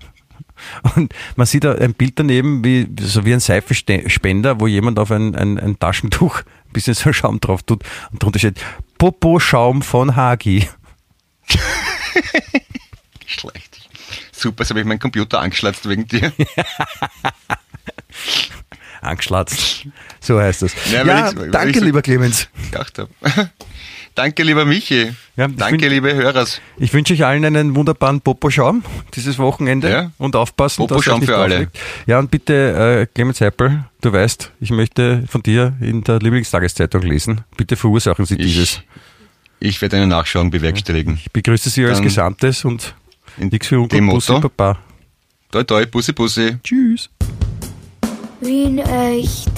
Und man sieht da ein Bild daneben, wie, so wie ein Seifenspender, wo jemand auf ein, ein, ein Taschentuch bisschen so Schaum drauf tut und drunter steht Popo-Schaum von Hagi. [LAUGHS] Schlecht. Super, jetzt habe ich meinen Computer angeschlatzt wegen dir. [LAUGHS] Angeschlatzt. So heißt das. Ja, Ja, danke, so- lieber Clemens. gedacht habe. [LAUGHS] Danke, lieber Michi. Ja, Danke, liebe Hörer. Ich wünsche euch allen einen wunderbaren Popo-Schaum dieses Wochenende Ja. und aufpassen, dass Popo-Schaum euch nicht für alle. aufregt. Ja, und bitte, äh, Clemens Heppel, du weißt, ich möchte von dir in der Lieblingstageszeitung lesen. Bitte verursachen Sie dieses. Ich, ich werde eine Nachschauung bewerkstelligen. Ich begrüße Sie als Gesandtes und In nichts für dem Ungut, Bussi. Papa. Toi, toi, Bussi, Bussi. Tschüss. Wien echt.